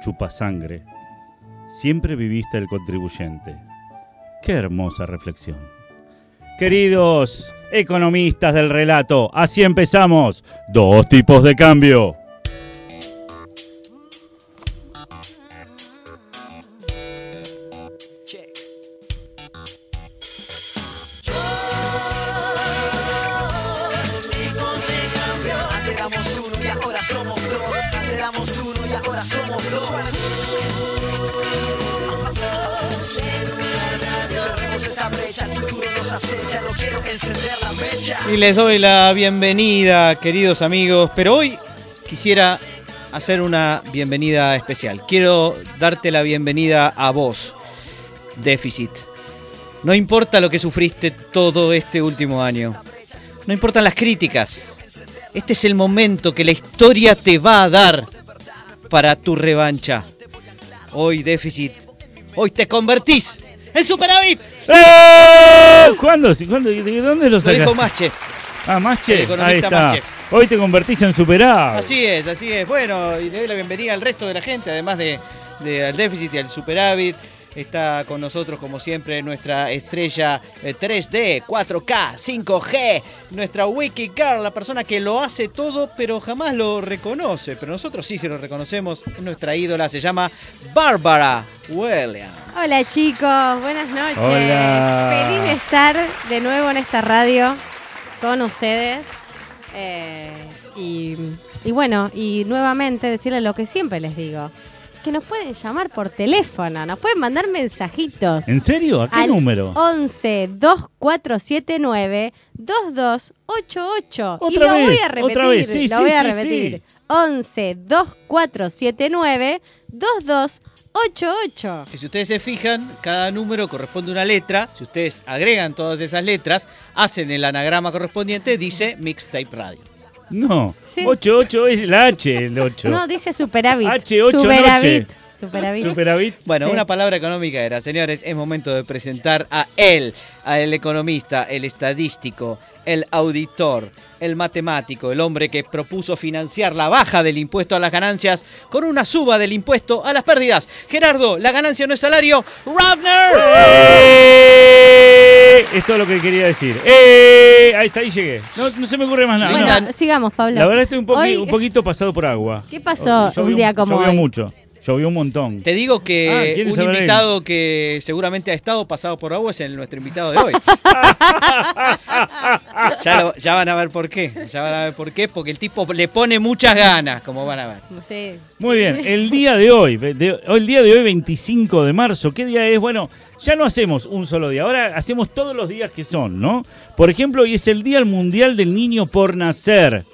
chupasangre, siempre viviste el contribuyente. Qué hermosa reflexión. Queridos economistas del relato, así empezamos. Dos tipos de cambio. Doy la bienvenida, queridos amigos, pero hoy quisiera hacer una bienvenida especial. Quiero darte la bienvenida a vos, Déficit. No importa lo que sufriste todo este último año. No importan las críticas. Este es el momento que la historia te va a dar para tu revancha. Hoy, Déficit, hoy te convertís en superávit. ¿Cuándo? ¿Cuándo? ¿De dónde lo Lo sacas? dijo Mache. Ah, El Masche. economista Ahí está. Masche. Hoy te convertís en superado. Así es, así es. Bueno, y le doy la bienvenida al resto de la gente, además de, de al déficit y al superávit. Está con nosotros, como siempre, nuestra estrella eh, 3D, 4K, 5G, nuestra Wiki Girl, la persona que lo hace todo, pero jamás lo reconoce. Pero nosotros sí se lo reconocemos. Nuestra ídola se llama Bárbara Williams. Hola chicos, buenas noches. Hola. Feliz de estar de nuevo en esta radio con ustedes. Eh, y, y bueno, y nuevamente decirles lo que siempre les digo. Que nos pueden llamar por teléfono, nos pueden mandar mensajitos. ¿En serio? ¿A qué al número? 11 2479 2288. y lo voy vez, a repetir. otra vez, sí, lo sí, voy a repetir. sí. 11 2479 2288. Y si ustedes se fijan, cada número corresponde a una letra. Si ustedes agregan todas esas letras, hacen el anagrama correspondiente, dice Mixtape Radio. No. Sí. 88 es la H, el 8. No, dice superávit. H8 superávit. Superávit. Superávit. Bueno, Sí. una palabra económica era, señores, es momento de presentar a él, a el economista, el estadístico, el auditor, el matemático, el hombre que propuso financiar la baja del impuesto a las ganancias con una suba del impuesto a las pérdidas. Gerardo, la ganancia no es salario. ¡Ravner! ¡Eh! Es todo lo que quería decir. ¡Eh! Ahí está, ahí llegué. No, no se me ocurre más nada. Bueno, no. sigamos, Pablo. La verdad estoy un, poqui- Hoy- un poquito pasado por agua. ¿Qué pasó un día como hoy? mucho. Llovió un montón. Te digo Ah, que ¿quieres un invitado que seguramente ha estado pasado por agua es el, nuestro invitado de hoy. ya, lo- ya van a ver por qué. Ya van a ver por qué, porque el tipo le pone muchas ganas, como van a ver. Sí. Muy bien, el día de hoy, de- el día de hoy 25 de marzo, ¿qué día es? Bueno, ya no hacemos un solo día, ahora hacemos todos los días que son, ¿no? Por ejemplo, hoy es el Día Mundial del Niño por Nacer.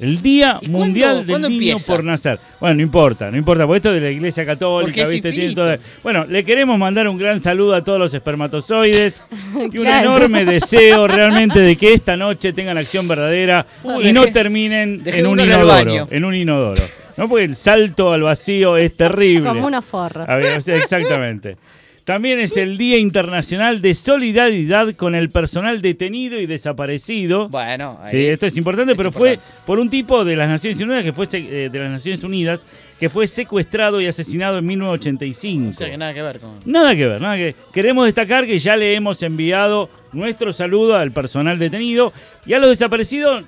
El Día ¿Y cuándo- Mundial del Niño empieza? por Nacer. Bueno, no importa, no importa, porque esto de la Iglesia Católica, es ¿viste? Tiene todo- Bueno, le queremos mandar un gran saludo a todos los espermatozoides y un enorme deseo realmente de que esta noche tengan acción verdadera y no terminen en un inodoro. En un inodoro. ¿No? Porque el salto al vacío es terrible. Como unos forros. A ver, o sea, exactamente. También es el Día Internacional de Solidaridad con el personal detenido y desaparecido. Bueno, ahí. Sí, esto es importante, es pero importante. fue por un tipo de las Naciones Unidas que fue eh, de las Naciones Unidas que fue secuestrado y asesinado en 1985. O sea que nada que ver con. Nada que ver, nada que Queremos destacar que ya le hemos enviado nuestro saludo al personal detenido y a los desaparecidos,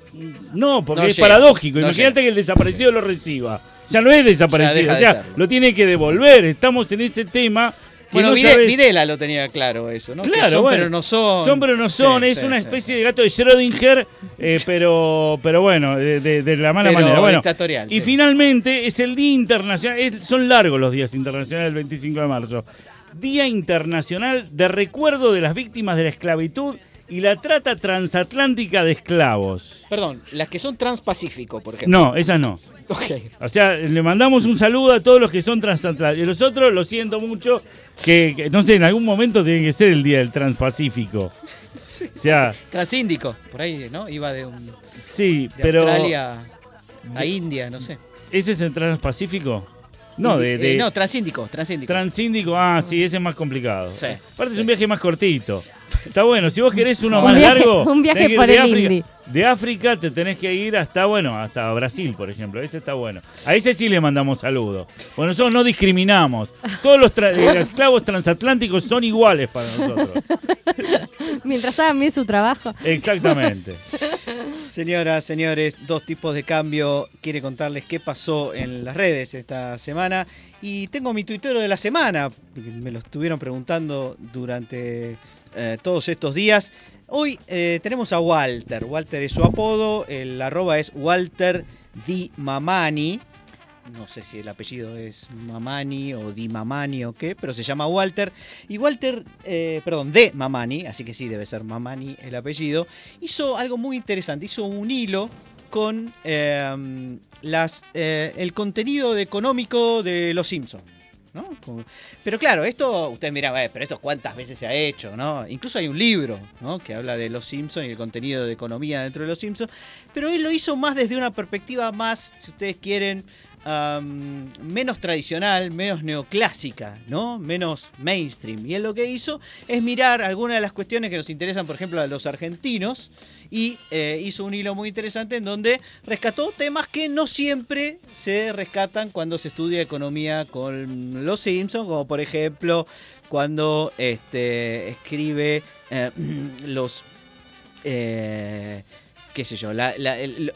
no, porque No es llega, paradójico. no Imagínate llega. que el desaparecido lo reciba. Ya no es desaparecido, deja o sea, lo tiene que devolver. Estamos en ese tema. Bueno, no Vide- sabes- Videla lo tenía claro eso, ¿no? Que Claro, son, bueno. pero no son. Son pero no son, Sí, es sí, una especie sí. de gato de Schrödinger, eh, pero, pero bueno, de, de- de la mala Pero manera. Bueno, dictatorial, y finalmente es el Día Internacional, es- son largos los días internacionales del 25 de marzo. Día Internacional de Recuerdo de las Víctimas de la Esclavitud y la Trata Transatlántica de Esclavos. Perdón, las que son transpacífico, por ejemplo. No, esas no. Ok. O sea, le mandamos un saludo a todos los que son transatlánticos. Y los otros, lo siento mucho, que, que, no sé, en algún momento tiene que ser el Día del Transpacífico. O sea, Transíndico, por ahí, ¿no? Iba de, un, de pero... Australia a India, no sé. ¿Ese es el Transpacífico? No, de, eh, de no, transíndico, transíndico. Transíndico, ah, sí, ese es más complicado. Sí. Aparte es un viaje más cortito. Está bueno, si vos querés uno Un más viaje- largo, un viaje por el África, Indy. de África te tenés que ir hasta, bueno, hasta Brasil, por ejemplo. Ese está bueno. A ese sí le mandamos saludos. Bueno, nosotros no discriminamos. Todos los tra- eh, esclavos transatlánticos son iguales para nosotros. Mientras hagan bien su trabajo. Exactamente. Señoras, señores, dos tipos de cambio. Quiere contarles qué pasó en las redes esta semana. Y tengo mi tuitero de la semana. Me lo estuvieron preguntando durante eh, todos estos días. Hoy eh, tenemos a Walter. Walter es su apodo. El arroba es Walter Di Mamani. No sé si el apellido es Mamani o Di Mamani o qué, pero se llama Walter. Y Walter, eh, perdón, de Mamani, así que sí debe ser Mamani el apellido, hizo algo muy interesante. Hizo un hilo con eh, las, eh, el contenido económico de Los Simpsons. ¿no? Pero claro, esto, ustedes miran, "Eh, pero esto cuántas veces se ha hecho, ¿no? Incluso hay un libro, ¿no? Que habla de los Simpsons y el contenido de economía dentro de los Simpsons. Pero él lo hizo más desde una perspectiva más, si ustedes quieren, menos tradicional, menos neoclásica, ¿no? Menos mainstream. Y él lo que hizo es mirar algunas de las cuestiones que nos interesan, por ejemplo, a los argentinos. Y eh, hizo un hilo muy interesante en donde rescató temas que no siempre se rescatan cuando se estudia economía con los Simpsons, como por ejemplo cuando este, escribe eh, los eh, qué sé yo, la,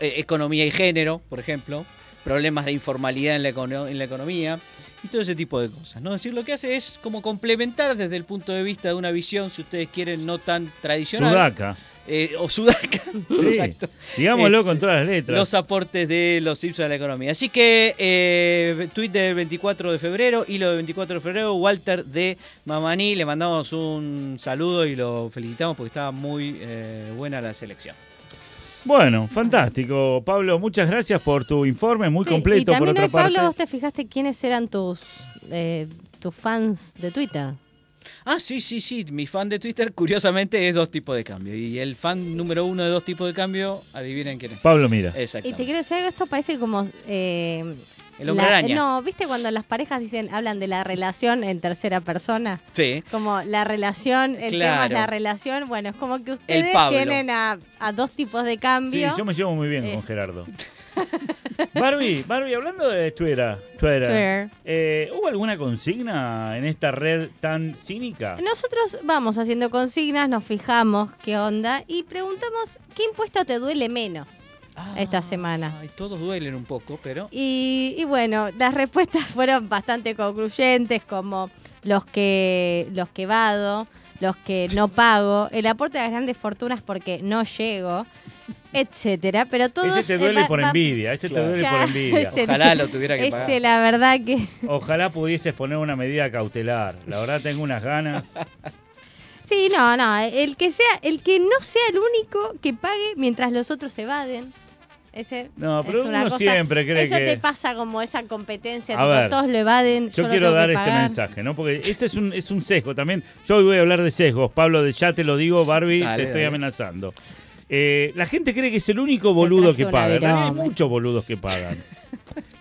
economía y género, por ejemplo, problemas de informalidad en la, econo- en la economía y todo ese tipo de cosas. ¿no? Es decir, lo que hace es como complementar desde el punto de vista de una visión, si ustedes quieren, no tan tradicional. Sudaca. eh, o sudaca, Sí. exacto. Digámoslo Eh, con todas las letras. Los aportes de los Simpsons a la economía. Así que, eh, tweet del 24 de febrero, hilo del 24 de febrero, Walter de Mamani, le mandamos un saludo y lo felicitamos porque estaba muy eh, buena la selección. Bueno, fantástico. Pablo, muchas gracias por tu informe, muy Sí, completo y también por otra hoy, Pablo, parte. vos te fijaste quiénes eran tus, eh, tus fans de Twitter. Ah, sí, sí, sí. Mi fan de Twitter, curiosamente, es dos tipos de cambio. Y el fan número uno de dos tipos de cambio, adivinen quién es. Pablo, mira. Y te quiero decir algo, esto parece como... eh, El hombre la- araña. No, ¿viste cuando las parejas dicen hablan de la relación en tercera persona? Sí. Como la relación, el tema es la relación. Bueno, es como que ustedes tienen a, a dos tipos de Sí, cambio. yo me llevo muy bien Eh. con Gerardo. Barbie, Barbie, hablando de Twitter, Twitter, Twitter. eh, ¿hubo alguna consigna en esta red tan cínica? Nosotros vamos haciendo consignas, nos fijamos qué onda y preguntamos qué impuesto te duele menos esta semana. Ay, todos duelen un poco, pero. Y, y bueno, las respuestas fueron bastante concluyentes, como los que los que vado, los que no pago, el aporte de las grandes fortunas porque no llego, etcétera. Pero todos Ese te eh, duele va- por va- envidia, ese Claro. te duele por envidia. ese- Ojalá lo tuviera que Ese, pagar. la verdad que Ojalá pudieses poner una medida cautelar. La verdad tengo unas ganas. Sí, no, no, el que sea, el que no sea el único que pague mientras los otros evaden. Ese No, es pero una uno cosa- siempre cree eso que- te pasa como esa competencia, A tipo, ver, todos lo evaden, yo, quiero tengo dar que este mensaje, ¿no? Porque este es un, es un sesgo también. Yo hoy voy a hablar de sesgos. Pablo, de ya te lo digo, Barbie, Dale, te estoy dale. amenazando. Eh, la gente cree que es el único boludo que una paga. Hay muchos boludos que pagan.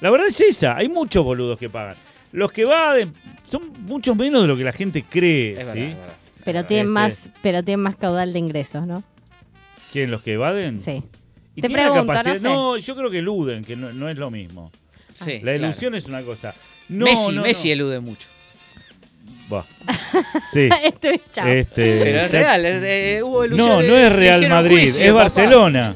La verdad es esa, hay muchos boludos que pagan. Los que van son muchos menos de lo que la gente cree, Es verdad, ¿sí? es verdad. Pero tienen Este- más, pero tienen más caudal de ingresos, ¿no? ¿Quién? ¿Los que evaden? Sí. Y Te la pregunto, no capacidad- sé. no, yo creo que eluden, que no, no es lo mismo. Sí, La claro. ilusión es una cosa. No, Messi, no, Messi no. elude mucho. Buah. Sí. Esto es chao. Este, Pero es real, eh, eh, hubo No, ilusiones, no es Real Madrid, juicio, es papá. Barcelona.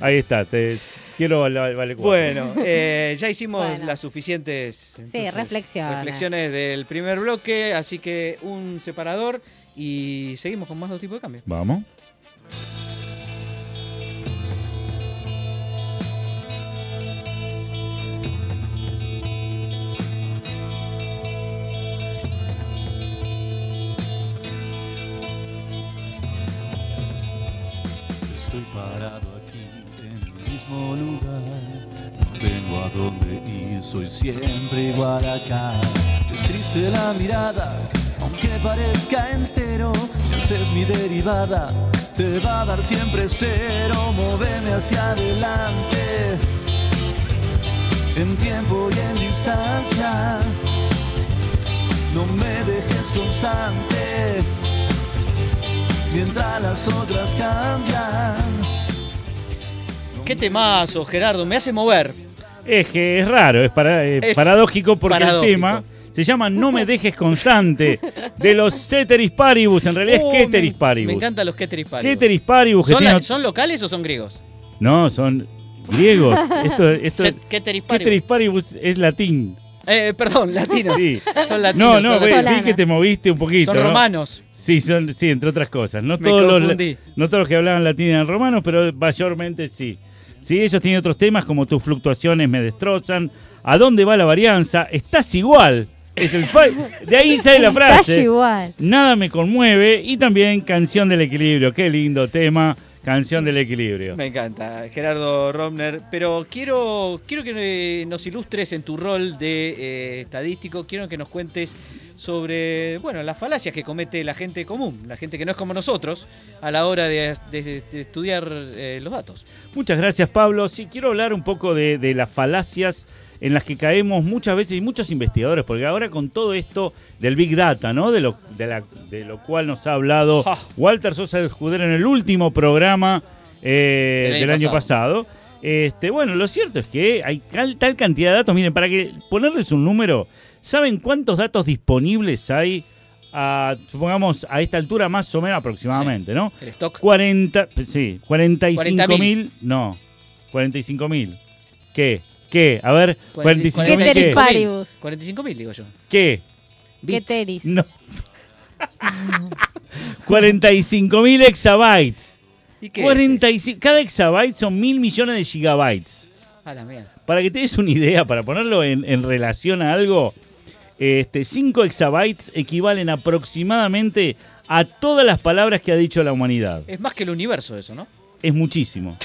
Ahí está, te quiero vale, vale cuatro. Bueno, eh, ya hicimos Bueno. las suficientes entonces, reflexiones. reflexiones del primer bloque, así que un separador y seguimos con más dos tipos de cambio. Vamos. Estoy parado aquí en el mismo lugar. No tengo a dónde ir, soy siempre igual acá. Es triste la mirada, aunque parezca entero. Si haces mi derivada, te va a dar siempre cero. Móveme hacia adelante, en tiempo y en distancia. constante mientras las otras cambian. Qué temazo, Gerardo, me hace mover. Es que es raro, es, para- es Es paradójico porque paradójico. el tema se llama No me dejes constante de los Ceteris Paribus, en realidad es Keteris me- Paribus. Me encantan los Keteris Paribus. Keteris Paribus ¿Son, la- ¿Son locales o son griegos? No, son griegos. Esto, esto Keteris Paribus. Es latín. Eh, perdón, latino. Sí. Son latinos. No, no, son, ve- vi que te moviste un poquito. Son ¿no? romanos. Sí, son, sí, entre otras cosas. No Me todos, los, confundí. no todos los que hablaban latín eran romanos, pero mayormente sí. Sí, ellos tienen otros temas como tus fluctuaciones me destrozan. ¿A dónde va la varianza? Estás igual. Es el fa- de ahí sale la frase. igual. Nada me conmueve. Y también Canción del Equilibrio. Qué lindo tema. Canción del Equilibrio. Me encanta, Gerardo Romner. Pero quiero, quiero que eh, nos ilustres en tu rol de eh, estadístico. Quiero que nos cuentes sobre bueno, las falacias que comete la gente común, la gente que no es como nosotros, a la hora de, de- de estudiar eh, los datos. Muchas gracias, Pablo. Sí, quiero hablar un poco de, de las falacias en las que caemos muchas veces y muchos investigadores, porque ahora con todo esto del Big Data, ¿no? De lo, de la- de lo cual nos ha hablado. Walter Sosa de Escudero en el último programa eh, Del año del año pasado. Este, bueno, lo cierto es que hay tal cantidad de datos. Miren, para que ponerles un número, ¿saben cuántos datos disponibles hay? A, supongamos a esta altura más o menos aproximadamente, ¿no? El stock. 40, sí, 45 40.000. mil, no, 45 mil. ¿Qué? ¿Qué? A ver, 45 mil qué? Paribus. 45 mil, digo yo. ¿Qué? Keteris. No. 45 mil exabytes. ¿Y qué es 45, cada exabyte son mil millones de gigabytes. eso? A la mierda. Para que te des una idea, para ponerlo en, en relación a algo, este, 5 exabytes equivalen aproximadamente a todas las palabras que ha dicho la humanidad. Es más que el universo eso, ¿no? es muchísimo.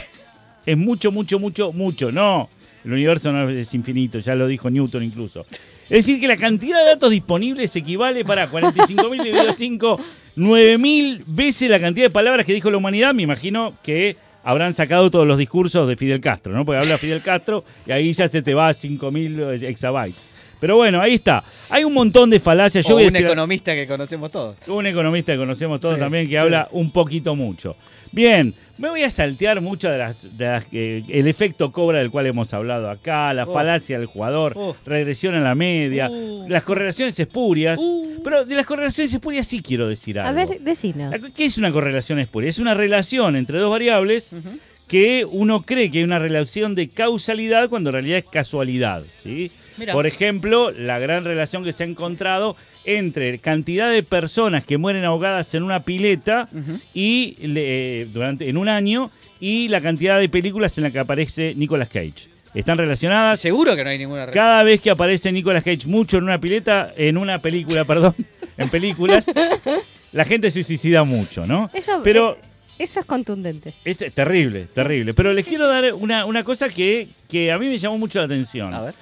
Es mucho, mucho, mucho, mucho. No, el universo no es infinito, ya lo dijo Newton incluso. Es decir, que la cantidad de datos disponibles equivale para 45.000 dividido 5, 9.000 veces la cantidad de palabras que dijo la humanidad. Me imagino que habrán sacado todos los discursos de Fidel Castro, ¿no? Porque habla Fidel Castro y ahí ya se te va a 5.000 exabytes. Pero bueno, ahí está. Hay un montón de falacias. Yo o voy a un decir- economista que conocemos todos. un economista que conocemos todos Sí, también que sí. habla un poquito mucho. Bien, me voy a saltear mucho de las, de las que- el efecto cobra del cual hemos hablado acá, la Oh. falacia del jugador, Oh. regresión a la media, Uh. las correlaciones espurias. Uh. Pero de las correlaciones espurias sí quiero decir algo. A ver, decinos. ¿Qué es una correlación espuria? Es una relación entre dos variables que uno cree que hay una relación de causalidad cuando en realidad es casualidad. ¿sí? Por ejemplo, la gran relación que se ha encontrado entre cantidad de personas que mueren ahogadas en una pileta Ujú. y le- eh, durante en un año y la cantidad de películas en la que aparece Nicolas Cage. Están relacionadas. Seguro que no hay ninguna relación. Cada vez que aparece Nicolas Cage mucho en una pileta, en una película, perdón, en películas, la gente se suicida mucho, ¿no? Eso, Pero eh, eso es contundente. es terrible, terrible. Pero les quiero dar una, una cosa que, que a mí me llamó mucho la atención. A ver.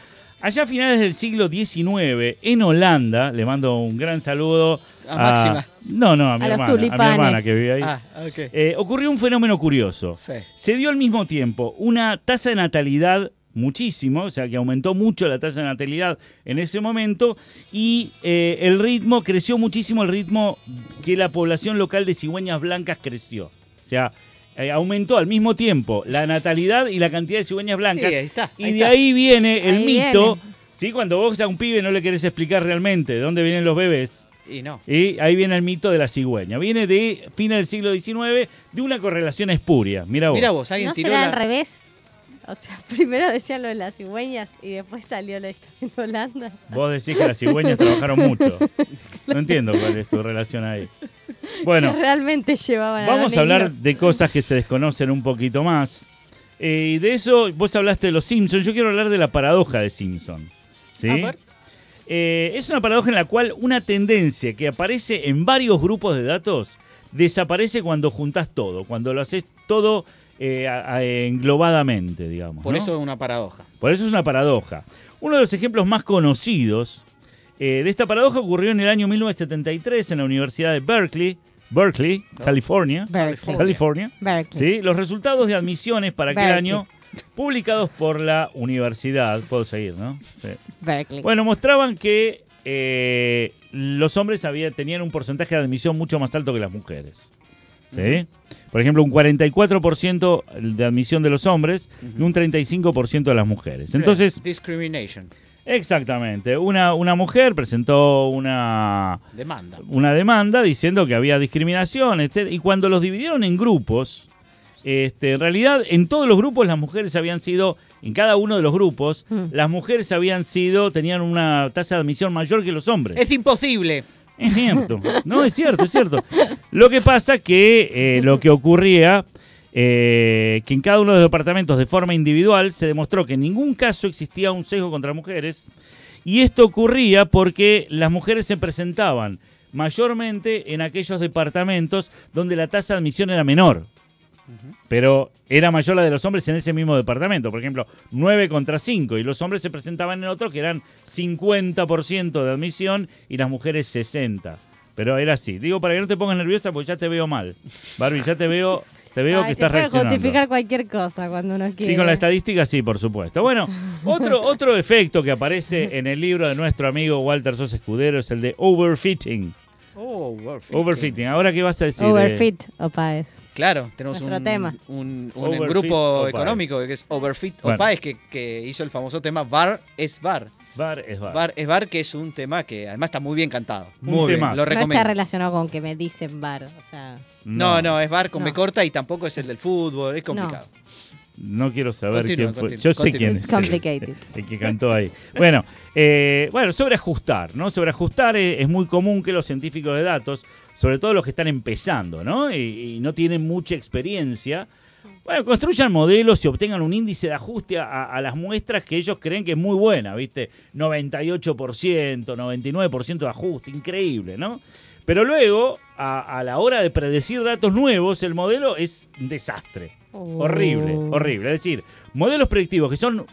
Allá a finales del siglo XIX, en Holanda, le mando un gran saludo A Máxima. No, no, a mi, A hermana, a mi hermana que vive ahí. Ah, ok. Eh, ocurrió un fenómeno curioso. Sí. Se dio al mismo tiempo una tasa de natalidad muchísimo, o sea que aumentó mucho la tasa de natalidad en ese momento y eh, el ritmo, creció muchísimo el ritmo que la población local de cigüeñas blancas creció. O sea, eh, aumentó al mismo tiempo la natalidad y la cantidad de cigüeñas blancas. Sí, ahí está, y de está. ahí viene el Ahí mito, viene. ¿sí? cuando vos a un pibe no le querés explicar realmente de dónde vienen los bebés. Y no. Y ahí viene el mito de la cigüeña. Viene de fines del siglo XIX de una correlación espuria. Mira vos. Mira vos, alguien ¿No tiró será la... al revés? O sea, primero decían lo de las cigüeñas y después salió lo de en Holanda. Vos decís que las cigüeñas trabajaron mucho. No entiendo cuál es tu relación ahí. Bueno, que realmente llevaban a vamos a hablar de cosas que se desconocen un poquito más. Eh, y de eso, vos hablaste de los Simpsons. Yo quiero hablar de la paradoja de Simpson. ¿Sí? A ver. Eh, es una paradoja en la cual una tendencia que aparece en varios grupos de datos desaparece cuando juntás todo, cuando lo haces todo eh, a- a- englobadamente, digamos. Por ¿no? eso es una paradoja. Por eso es una paradoja. Uno de los ejemplos más conocidos eh, de esta paradoja ocurrió en el año 1973 en la Universidad de Berkeley, Berkeley, California. Berkeley. California. Berkeley. ¿sí? Los resultados de admisiones para aquel Berkeley. año publicados por la universidad. Puedo seguir, ¿no? Sí. Berkeley. Bueno, mostraban que eh, los hombres había, tenían un porcentaje de admisión mucho más alto que las mujeres. ¿Sí? Por ejemplo, un 44% de admisión de los hombres y un 35% de las mujeres. Entonces, Discrimination. exactamente, una, una mujer presentó una, Demanda. una demanda diciendo que había discriminación, etc. Y cuando los dividieron en grupos, este, en realidad en todos los grupos las mujeres habían sido, en cada uno de los grupos, Mm. las mujeres habían sido, tenían una tasa de admisión mayor que los hombres. Es imposible. Es cierto, no, es cierto, es cierto. Lo que pasa que eh, lo que ocurría, eh, que en cada uno de los departamentos de forma individual se demostró que en ningún caso existía un sesgo contra mujeres y esto ocurría porque las mujeres se presentaban mayormente en aquellos departamentos donde la tasa de admisión era menor. Pero era mayor la de los hombres en ese mismo departamento. Por ejemplo, 9 contra 5. Y los hombres se presentaban en otro que eran 50% de admisión y las mujeres 60%. Pero era así. Digo, para que no te pongas nerviosa porque ya te veo mal. Barbie, ya te veo, te veo Ay, que se estás puede reaccionando. justificar cualquier cosa cuando uno quiere. Sí, con la estadística sí, por supuesto. Bueno, otro, otro efecto que aparece en el libro de nuestro amigo Walter Sos Escudero es el de overfitting. Oh, overfitting. Overfitting. Ahora, ¿qué vas a decir? eh? Overfit, o Páez. Claro, tenemos Nuestro un, tema. un, un Overfit grupo o económico que es Overfit Bueno. o Paes que, que hizo el famoso tema Bar es Bar. Bar es bar. Bar es Bar, que es un tema que además está muy bien cantado. Un Muy bien, temazo. lo No está recomiendo. relacionado con que me dicen bar. O sea, No, no, es Bar con No. B corta y tampoco es el del fútbol, es complicado. No quiero saber Continúa, quién fue. continúa, Yo sé continúa. quién es. complicated. El, el que cantó ahí. Bueno, eh, bueno, sobre ajustar, ¿no? Sobre ajustar eh, es muy común que los científicos de datos, sobre todo los que están empezando, ¿no? Y, y no tienen mucha experiencia, bueno, construyan modelos y obtengan un índice de ajuste a, a las muestras que ellos creen que es muy buena, ¿viste? 98%, 99% de ajuste, increíble, ¿no? Pero luego, a, a la hora de predecir datos nuevos, el modelo es un desastre. Horrible, Oh. horrible. Es decir, modelos predictivos que son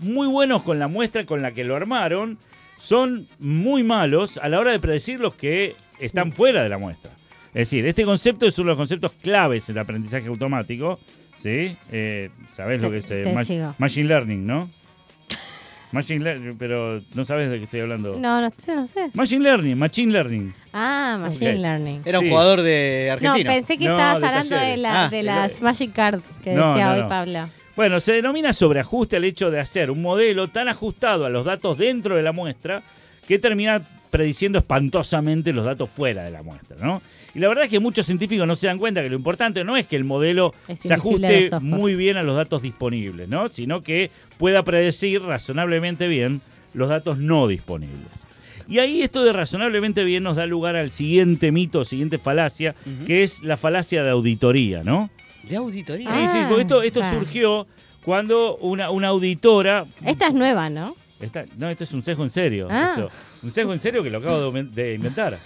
muy buenos con la muestra con la que lo armaron, son muy malos a la hora de predecir los que están fuera de la muestra. Es decir, este concepto es uno de los conceptos claves en el aprendizaje automático. ¿Sí? Eh, ¿Sabés lo que es eh, te ma- sigo. Machine Learning, no? Machine Learning, pero no sabes de qué estoy hablando. No, no sé, no sé. Machine Learning, Machine Learning. Ah, Machine. Learning. Era un Sí. jugador de No, Argentina. pensé que No, estabas de hablando de, la- Ah, de de las Magic Cards que No, decía no, hoy no. Pablo. Bueno, se denomina sobreajuste al hecho de hacer un modelo tan ajustado a los datos dentro de la muestra que termina prediciendo espantosamente los datos fuera de la muestra, ¿no? Y la verdad es que muchos científicos no se dan cuenta que lo importante no es que el modelo Es se ajuste muy bien a los datos disponibles, ¿no? Sino que pueda predecir razonablemente bien los datos no disponibles. Y ahí esto de razonablemente bien nos da lugar al siguiente mito, siguiente falacia, que es la falacia de auditoría, ¿no? De auditoría. Sí, sí, Ah, porque esto, esto claro. surgió cuando una, una auditora. Esta es nueva, ¿no? Esta- no, esto es un sesgo en serio. Ah. esto. un sesgo en serio que lo acabo de inventar.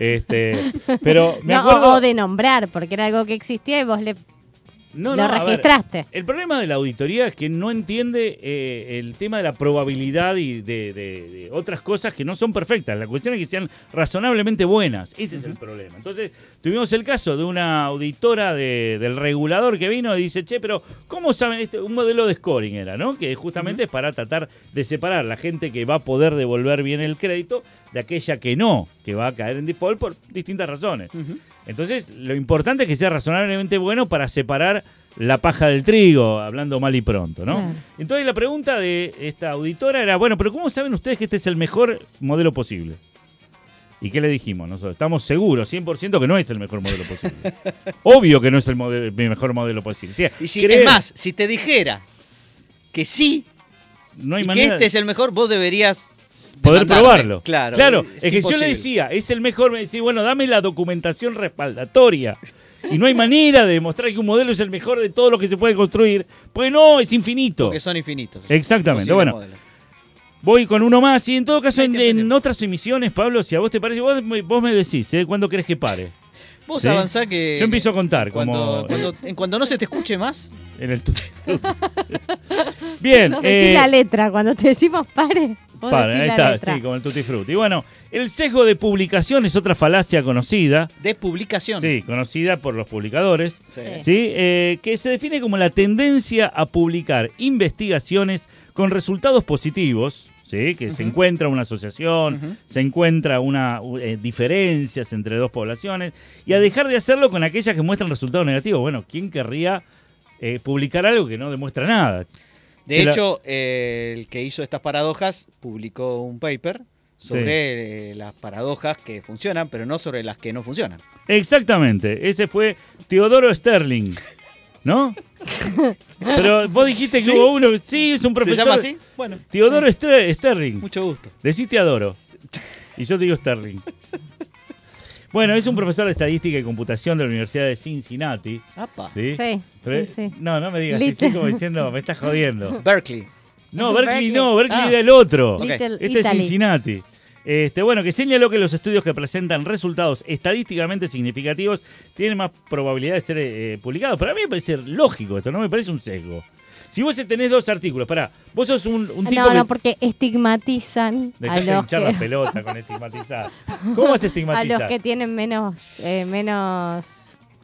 Este, pero me No, acuerdo. o, de nombrar, porque era algo que existía y vos le no, lo no, a ver, registraste. el problema de la auditoría es que no entiende eh, el tema de la probabilidad y de, de- de otras cosas que no son perfectas. La cuestión es que sean razonablemente buenas. Ese es el problema. Entonces, tuvimos el caso de una auditora de- del regulador que vino y dice, che, pero ¿cómo saben este? Un modelo de scoring era, ¿no? Que justamente es para tratar de separar la gente que va a poder devolver bien el crédito de aquella que no, que va a caer en default por distintas razones. Entonces, lo importante es que sea razonablemente bueno para separar la paja del trigo, hablando mal y pronto, ¿no? Claro. Entonces, la pregunta de esta auditora era, bueno, pero ¿cómo saben ustedes que este es el mejor modelo posible? ¿Y qué le dijimos nosotros? Estamos seguros, 100%, que no es el mejor modelo posible. Obvio que no es el, modelo- el mejor modelo posible. O sea, Y si, creer- es más, si te dijera que sí no hay y que este es el mejor, vos deberías poder probarlo. Claro, claro. es Es, que yo le decía, es el mejor, me decía, bueno, dame la documentación respaldatoria. Y no hay manera de demostrar que un modelo es el mejor de todo lo que se puede construir. Pues no, es infinito. Porque son infinitos. Exactamente, bueno. Voy con uno más y en todo caso en, otras emisiones, Pablo, si a vos te parece, vos, me- vos me decís, ¿eh? ¿Cuándo crees que pare? Vos ¿Sí? avanzá que. Yo empiezo a contar, cuando, como- cuando- en cuanto no se te escuche más, En el. Bien, Nos decís eh, la letra, cuando te decimos pare, vos ahí la está, letra. sí, como el tutti frutti. Y bueno, el sesgo de publicación es otra falacia conocida. de publicación. Sí, conocida por los publicadores. ¿sí? Eh, que se define como la tendencia a publicar investigaciones con resultados positivos, ¿sí? que se encuentra una asociación, se encuentra una eh, diferencias entre dos poblaciones, y a dejar de hacerlo con aquellas que muestran resultados negativos. Bueno, ¿quién querría eh, publicar algo que no demuestra nada? De Que la- hecho, eh, el que hizo estas paradojas publicó un paper sobre las paradojas que funcionan, pero no sobre las que no funcionan. Exactamente, ese fue Teodoro Sterling, ¿no? Pero vos dijiste que ¿Sí? hubo uno, sí, es un ¿Se profesor. llama así? Bueno, Teodoro Ster- Sterling. mucho gusto. Decí Teodoro. Y yo te digo Sterling. Bueno, es un profesor de estadística y computación de la Universidad de Cincinnati. Apa. ¿sí? Sí, Pero- sí, sí. No, no me digas, Little. sí, como diciendo, me estás jodiendo. Berkeley. No, Berkeley. Berkeley no, Berkeley Ah. era el otro. Little Este es. Cincinnati. Este, bueno, que señaló que los estudios que presentan resultados estadísticamente significativos tienen más probabilidad de ser eh, publicados. Pero a mí me parece lógico esto, no me parece un sesgo. Si vos tenés dos artículos, pará, vos sos un, un tipo No, no, porque estigmatizan a de los, hinchar la pelota con estigmatizar. ¿Cómo vas a a estigmatizar? los que tienen menos, eh, menos,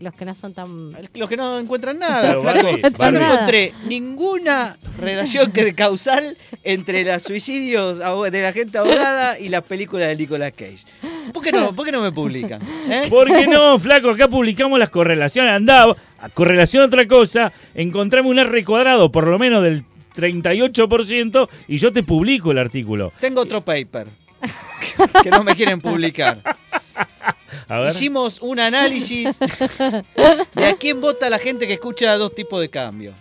los que no son tan... Los que no encuentran nada, flaco. Yo no encontré ninguna relación que de causal entre los suicidios de la gente abogada y las películas de Nicolas Cage. ¿Por qué no, por qué no me publican? ¿Eh? ¿Por qué no, flaco? Acá publicamos las correlaciones. Andá, a correlación a otra cosa, encontrame un R cuadrado por lo menos del 38% y yo te publico el artículo. Tengo otro paper que no me quieren publicar. A ver. Hicimos un análisis de a quién vota la gente que escucha dos tipos de cambio.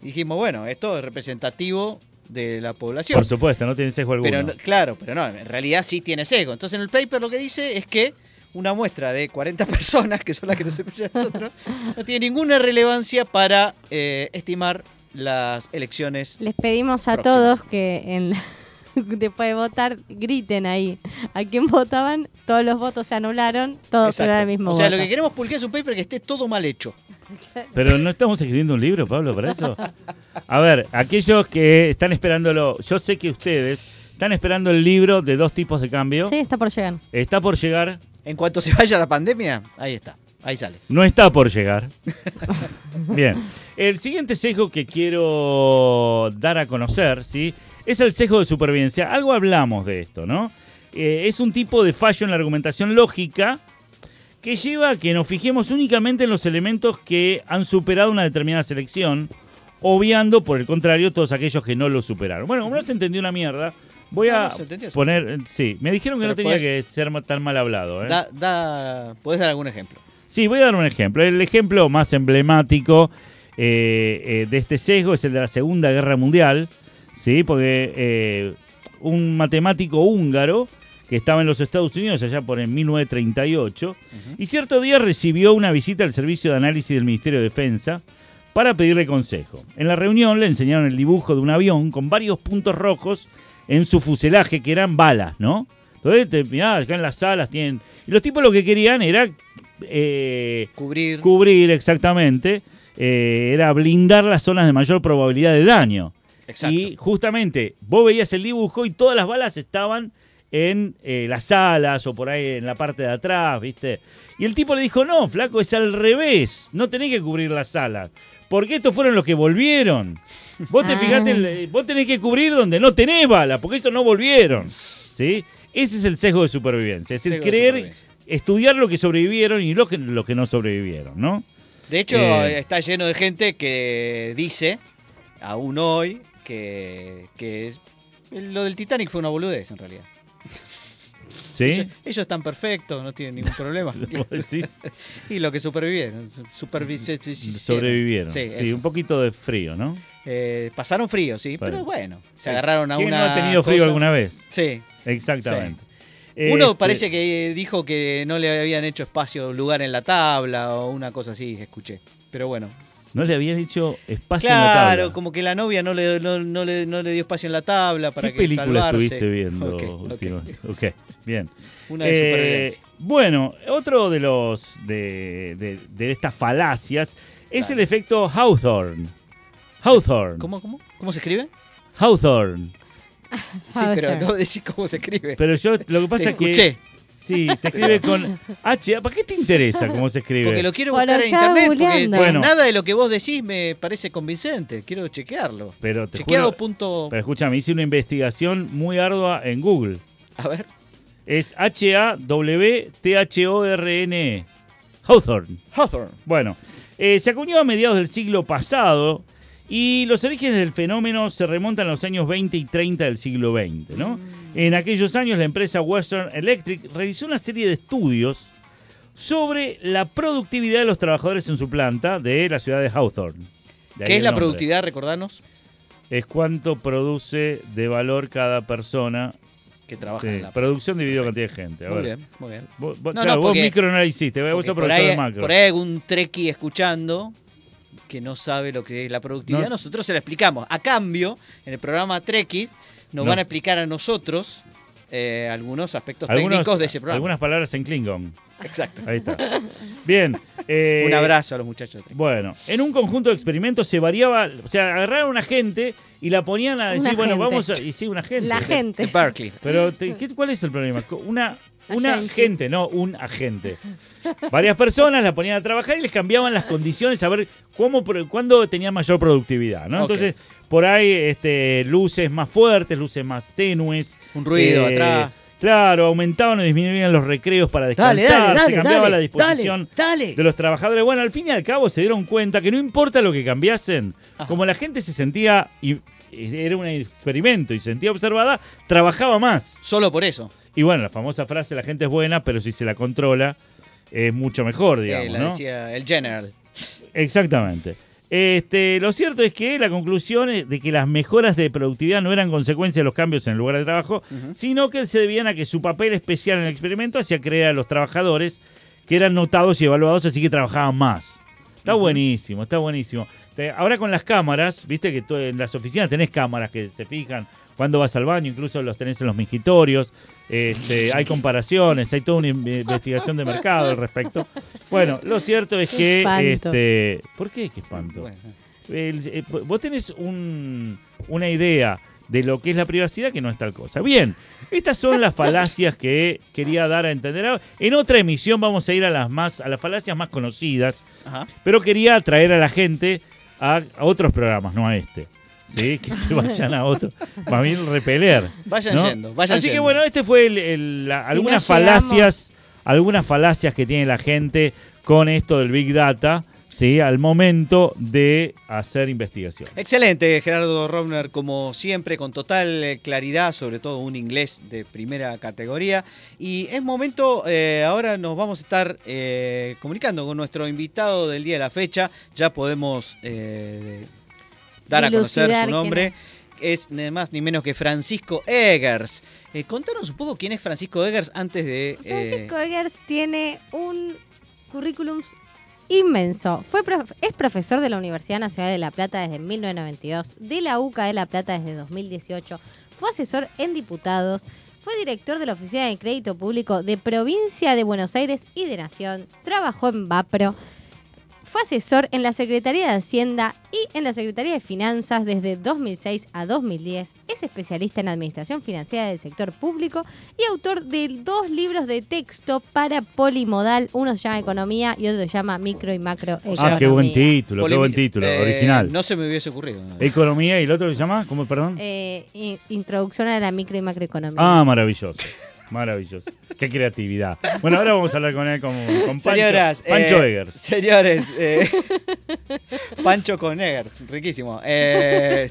Dijimos, bueno, esto es representativo de la población. Por supuesto, no tiene sesgo alguno. Pero no- claro, pero no, en realidad sí tiene sesgo. Entonces en el paper lo que dice es que una muestra de 40 personas, que son las que nos escuchan a nosotros, no tiene ninguna relevancia para eh, estimar las elecciones. Les pedimos a Próximas. todos que en, después de votar griten ahí. ¿A quién votaban? Todos los votos se anularon, todos era el mismo o sea, voto. lo que queremos publicar es un paper que esté todo mal hecho. Pero no estamos escribiendo un libro, Pablo, para eso. A ver, aquellos que están esperándolo, yo sé que ustedes están esperando el libro de dos tipos de cambio. Sí, está por llegar. Está por llegar, En cuanto se vaya la pandemia, ahí está, ahí sale. no está por llegar. Bien. El siguiente sesgo que quiero dar a conocer, ¿sí? Es el sesgo de supervivencia. Algo hablamos de esto, ¿no? Eh, es un tipo de fallo en la argumentación lógica que lleva a que nos fijemos únicamente en los elementos que han superado una determinada selección, obviando, por el contrario, todos aquellos que no lo superaron. Bueno, como no se entendió una mierda, voy No, a no poner... Sí, me dijeron que Pero no tenía podés- que ser tan mal hablado. ¿eh? Da, da, ¿Podés dar algún ejemplo? Sí, voy a dar un ejemplo. El ejemplo más emblemático eh, eh, de este sesgo es el de la Segunda Guerra Mundial, ¿sí? Porque eh, un matemático húngaro que estaba en los Estados Unidos allá por en 1938 y cierto día recibió una visita al Servicio de Análisis del Ministerio de Defensa para pedirle consejo. En la reunión le enseñaron el dibujo de un avión con varios puntos rojos en su fuselaje que eran balas, ¿no? Entonces, te, mirá, acá en las alas tienen... Y los tipos lo que querían era eh, Cubrir. cubrir exactamente, eh, era blindar las zonas de mayor probabilidad de daño. Exacto. Y justamente vos veías el dibujo y todas las balas estaban en eh, las alas o por ahí en la parte de atrás, ¿viste? Y el tipo le dijo, no, flaco, es al revés, no tenés que cubrir las alas, porque estos fueron los que volvieron. Vos te Ah. fijate, vos tenés que cubrir donde no tenés bala, porque estos no volvieron, ¿sí? Ese es el sesgo de supervivencia, es el de creer, estudiar lo que sobrevivieron y lo que, lo que no sobrevivieron, ¿no? De hecho, Eh. está lleno de gente que dice, aún hoy, que, que es- lo del Titanic fue una boludez en realidad. ¿Sí? Ellos, ellos están perfectos, no tienen ningún problema. ¿Vos decís? y lo que supervivieron. supervi- Sobrevivieron. Sí, un poquito de frío, ¿no? Eh, pasaron frío, sí, pero bueno, se agarraron a ¿Quién una. no ha tenido frío alguna vez? Sí. Exactamente. Uno Este, parece que dijo que no le habían hecho espacio, lugar en la tabla o una cosa así, escuché. Pero bueno. No le habían hecho espacio en la Claro, tabla. como que la novia no le, no, no le, no le dio espacio en la tabla para ¿Qué que película salvarse. estuviste viendo últimamente? Ok, bien. Una de Eh, supervivencia. bueno, otro de los de, de- de estas falacias es Dale. el efecto Hawthorne. Hawthorne. ¿Cómo, cómo? ¿Cómo se escribe? Hawthorne. Sí, pero no decís cómo se escribe. Pero yo lo que pasa Te es que escuché. Sí, se escribe con H. ¿Para qué te interesa cómo se escribe? Porque lo quiero Bueno, buscar en internet, porque. Bueno. nada de lo que vos decís me parece convincente. Quiero chequearlo. Pero te Chequeado juro- punto... Pero escúchame, hice una investigación muy ardua en Google. A ver. Es H-A-W-T-H-O-R-N. E. Hawthorne. Hawthorne. Bueno, eh, se acuñó a mediados del siglo pasado y los orígenes del fenómeno se remontan a los años 20 y 30 del siglo XX. ¿no? En aquellos años la empresa Western Electric realizó una serie de estudios sobre la productividad de los trabajadores en su planta de la ciudad de Hawthorne. De ¿Qué es la nombre. productividad? Recordanos Es cuánto produce de valor cada persona. que trabaja Sí, en la... Producción dividido cantidad de gente. A Muy ver. bien, muy bien. Vos, No, claro, no, vos micro no la hiciste, vos sos por, ahí, de macro. por ahí hay algún treki escuchando que no sabe lo que es la productividad. No. Nosotros se la explicamos. A cambio, en el programa Treki nos No. van a explicar a nosotros eh, algunos aspectos Algunos- técnicos de ese programa. Algunas palabras en Klingon. Exacto. Ahí está. Bien. eh, Un abrazo a los muchachos. Bueno, en un conjunto de experimentos se variaba, o sea, agarraron a una gente y la ponían a decir, Una bueno, gente. vamos a... Y sí, una gente. La De gente. Berkeley. Pero, te- ¿qué- ¿cuál es el problema? Una, una Agente. gente, no un agente. Varias personas la ponían a trabajar y les cambiaban las condiciones a ver cómo, pro- cuándo tenían mayor productividad, ¿no? Entonces, por ahí este, luces más fuertes, luces más tenues. Un ruido eh, atrás. Claro, aumentaban o disminuían los recreos para descansar, Dale, dale, se dale, cambiaba dale, la disposición de los trabajadores. Bueno, al fin y al cabo se dieron cuenta que no importa lo que cambiasen, Ajá. como la gente se sentía, y era un experimento y se sentía observada, trabajaba más. Solo por eso. Y bueno, la famosa frase, la gente es buena, pero si se la controla, es mucho mejor, Eh, digamos, la ¿no? decía el general. Exactamente. Este, lo cierto es que la conclusión es de que las mejoras de productividad no eran consecuencia de los cambios en el lugar de trabajo, sino que se debían a que su papel especial en el experimento hacía creer a los trabajadores que eran notados y evaluados, así que trabajaban más. Está buenísimo, está buenísimo. Te- Ahora con las cámaras, viste que to- en las oficinas tenés cámaras que se fijan cuando vas al baño, incluso los tenés en los mingitorios. Este, hay comparaciones, hay toda una in- investigación de mercado al respecto. Bueno, lo cierto es Qué que... Este, ¿Por qué? ¿Qué espanto? Bueno, El- eh, vos tenés un- una idea de lo que es la privacidad que no es tal cosa. Bien, estas son las falacias que quería dar a entender. En otra emisión vamos a ir a las más a las falacias más conocidas, ajá. pero quería atraer a la gente a, a otros programas, no a este. ¿Sí? Que se vayan a otro. Más bien repeler. Vayan ¿no? yendo, vayan Así que bueno, este fue el- el- la- Si algunas falacias, algunas falacias que tiene la gente con esto del Big Data, ¿sí? Al momento de hacer investigación. Excelente, Gerardo Rovner, como siempre, con total eh, claridad, sobre todo un inglés de primera categoría. Y es momento, eh, ahora nos vamos a estar eh, comunicando con nuestro invitado del día de la fecha. Ya podemos eh, dar a conocer su nombre. Es ni más ni menos que Francisco Eggers. Eh, contanos un poco quién es Francisco Eggers antes de... eh, Francisco Eggers tiene un currículum inmenso. Fue es profesor de la Universidad Nacional de La Plata desde 1992, de la UCA de La Plata desde 2018, fue asesor en diputados, fue director de la Oficina de Crédito Público de Provincia de Buenos Aires y de Nación, trabajó en Vapro, fue asesor en la Secretaría de Hacienda y en la Secretaría de Finanzas desde 2006 a 2010. Es especialista en administración financiera del sector público y autor de dos libros de texto para polimodal. Uno se llama Economía y otro se llama Micro y Macroeconomía. Ah, qué buen título, qué buen título, eh, original. No se me hubiese ocurrido. Economía y el otro se llama, ¿cómo, perdón? Eh, in- introducción a la micro y macroeconomía. Ah, maravilloso. Maravilloso. Qué creatividad. Bueno, ahora vamos a hablar con él, con, con Pancho, Señoras, Pancho eh, Eggers. Señores, eh, Pancho con Eggers, riquísimo. Eh,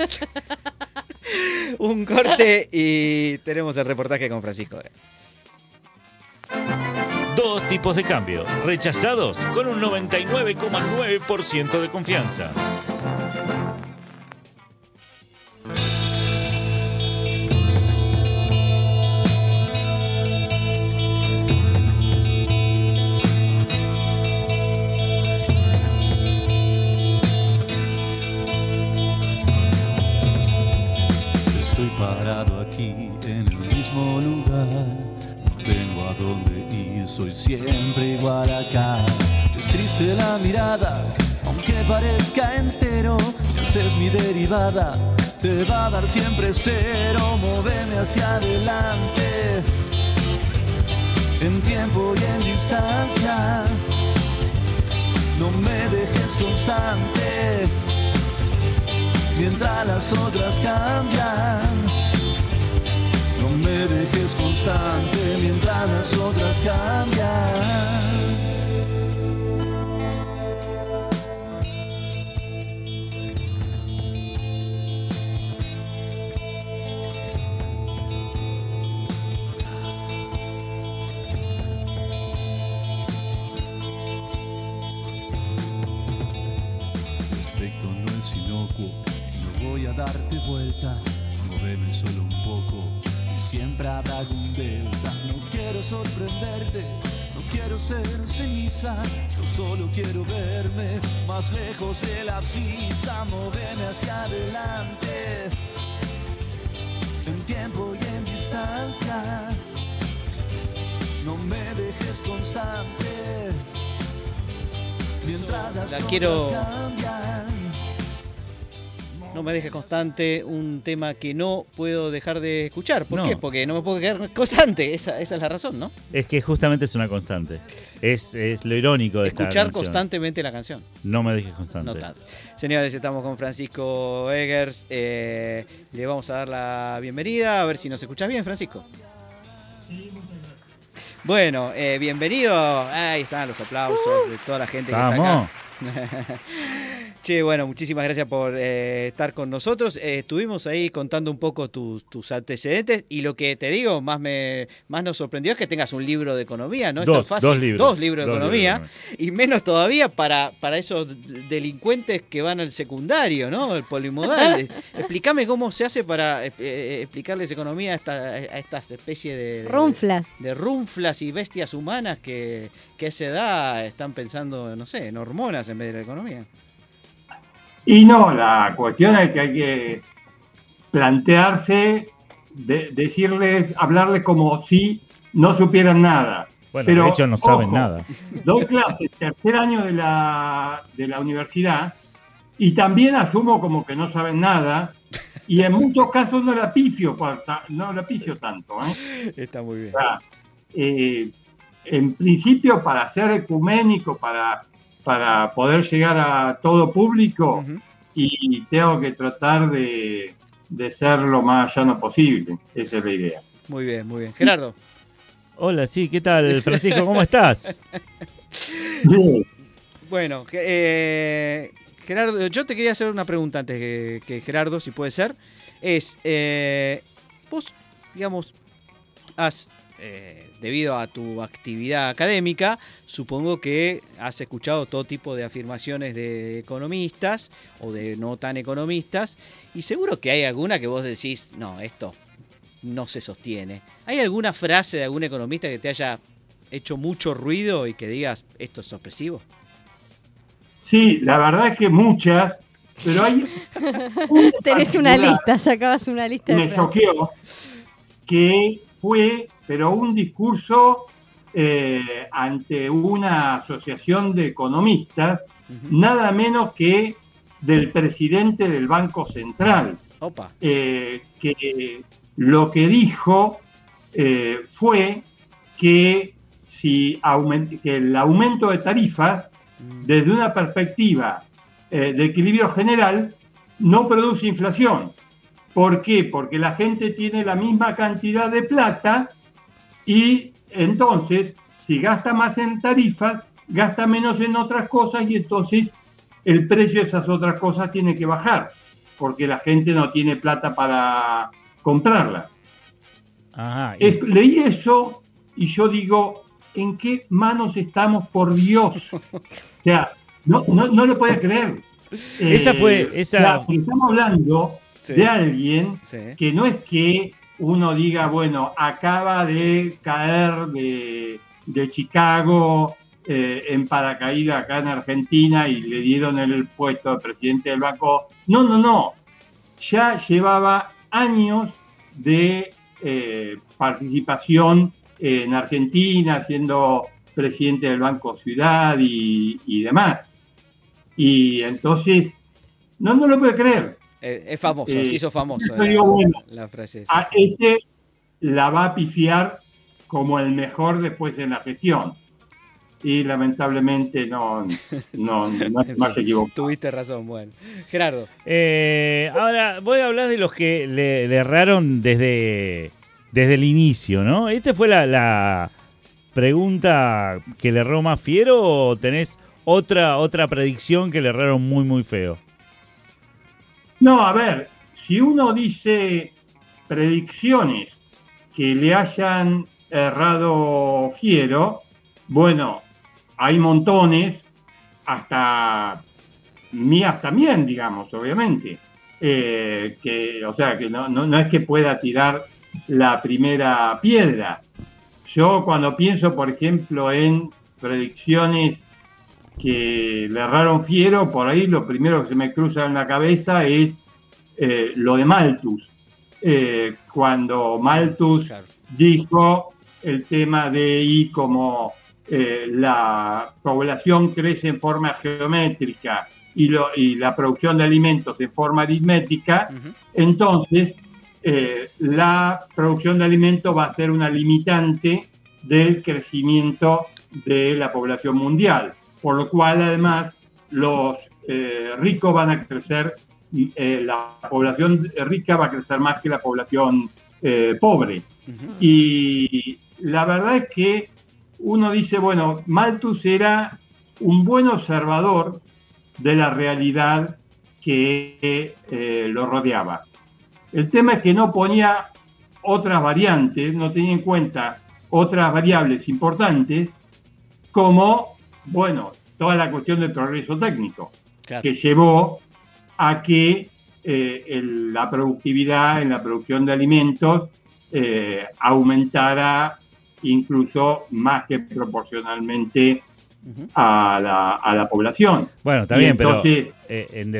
un corte y tenemos el reportaje con Francisco Eggers. Dos tipos de cambio, rechazados con un 99,9% de confianza. Mismo lugar. No tengo a dónde ir, soy siempre igual acá. Es triste la mirada, aunque parezca entero. Esa es mi derivada, te va a dar siempre cero. Móveme hacia adelante. en tiempo y en distancia. No me dejes constante mientras las otras cambian. Me dejes constante mientras las otras cambian. Perfecto no es inocuo, no voy a darte vuelta, móveme solo un poco siempre habrá algún delta. No quiero sorprenderte, no quiero ser ceniza, yo solo quiero verme más lejos de la abscisa, móveme hacia adelante, en tiempo y en distancia. No me dejes constante. Mientras las La quiero- cambian. No me dejes constante un tema que no puedo dejar de escuchar. ¿Por No. qué? Porque no me puedo quedar constante. Esa, esa es la razón, ¿no? Es que justamente es una constante. Es, es lo irónico de Escuchar constantemente la canción. No me dejes constante. No tanto. Señores, estamos con Francisco Eggers. Eh, le vamos a dar la bienvenida. A ver si nos escuchas bien, Francisco. Bueno, eh, bienvenido. Ahí están los aplausos de toda la gente que está acá. Che, bueno, muchísimas gracias por eh, estar con nosotros. Eh, estuvimos ahí contando un poco tus, tus antecedentes y lo que te digo, más me más nos sorprendió es que tengas un libro de economía, ¿no? Dos, es fácil. dos libros. Dos libros de Dos economía. libros Y menos todavía para, para esos delincuentes que van al secundario, ¿no? El polimodal. Explícame cómo se hace para eh, explicarles economía a, esta, a estas especies de, de- Runflas. de runflas y bestias humanas que, que a esa edad están pensando, no sé, en hormonas en vez de la economía. Y no, la cuestión es que hay que plantearse, de- decirles, hablarles como si no supieran nada. Bueno, Pero, de hecho no saben ojo, nada. Doy clases tercer año de la, de la universidad y también asumo como que no saben nada y en muchos casos no la pifio, no la pifio tanto. ¿eh? Está muy bien. O sea, eh, en principio, para ser ecuménico, para, para poder llegar a todo público, y tengo que tratar de, de ser lo más llano posible. Esa es la idea. Muy bien, muy bien. Gerardo. Hola, sí, ¿qué tal, Francisco? ¿Cómo estás? Bien. Bueno, eh, Gerardo, yo te quería hacer una pregunta antes que, que Gerardo, si puede ser. Es, eh, vos, digamos, has, eh, debido a tu actividad académica, supongo que has escuchado todo tipo de afirmaciones de economistas o de no tan economistas, y seguro que hay alguna que vos decís, no, esto no se sostiene. ¿Hay alguna frase de algún economista que te haya hecho mucho ruido y que digas, esto es sorpresivo? Sí, la verdad es que muchas, pero hay Tenés una lista, sacabas una lista de me choqueó, que fue, pero un discurso eh, ante una asociación de economistas, nada menos que del presidente del Banco Central. Opa. eh, que lo que dijo eh, fue que, si que el aumento de tarifas, Mm. desde una perspectiva de equilibrio general, no produce inflación. ¿Por qué? Porque la gente tiene la misma cantidad de plata y entonces, si gasta más en tarifas, gasta menos en otras cosas y entonces el precio de esas otras cosas tiene que bajar, porque la gente no tiene plata para comprarla. Ajá. y- Es- leí eso y yo digo, ¿en qué manos estamos, por Dios? O sea, no, no, no lo puedo creer. Esa fue- esa- sea, porque estamos hablando Sí. de alguien Sí. que no es que uno diga, bueno, acaba de caer de, de Chicago eh, en paracaídas acá en Argentina y le dieron el puesto de presidente del banco. No, no, no. Ya llevaba años de eh, participación en Argentina, siendo presidente del Banco Ciudad y, y demás. Y entonces, no, no lo puedo creer. Eh, es famoso, Eh, se hizo famoso. digo, bueno, la, la frase esa, a sí. este la va a pifiar como el mejor después en la gestión. Y lamentablemente no, no, no es más equivocado. Tuviste razón, bueno. Gerardo. Eh, ahora, voy a hablar de los que le, le erraron desde, desde el inicio, ¿no? ¿Esta fue la, la pregunta que le erró más fiero o tenés otra, otra predicción que le erraron muy, muy feo? No, a ver, si uno dice predicciones que le hayan errado fiero, bueno, hay montones, hasta mías también, digamos, obviamente. Eh, que, o sea, que no, no, no es que pueda tirar la primera piedra. Yo cuando pienso, por ejemplo, en predicciones que le erraron fiero, por ahí lo primero que se me cruza en la cabeza es eh, lo de Malthus. Eh, cuando Malthus Claro. dijo el tema de y como eh, la población crece en forma geométrica y, lo- y la producción de alimentos en forma aritmética, entonces la producción de alimentos va a ser una limitante del crecimiento de la población mundial, por lo cual además los eh, ricos van a crecer, eh, la población rica va a crecer más que la población eh, pobre. Y la verdad es que uno dice, bueno, Malthus era un buen observador de la realidad que lo rodeaba. El tema es que no ponía otras variantes, no tenía en cuenta otras variables importantes, como, bueno, toda la cuestión del progreso técnico Claro. que llevó a que eh, el- la productividad en la producción de alimentos eh, aumentara incluso más que proporcionalmente a la, a la población. Bueno, está bien, entonces pero eh, en uno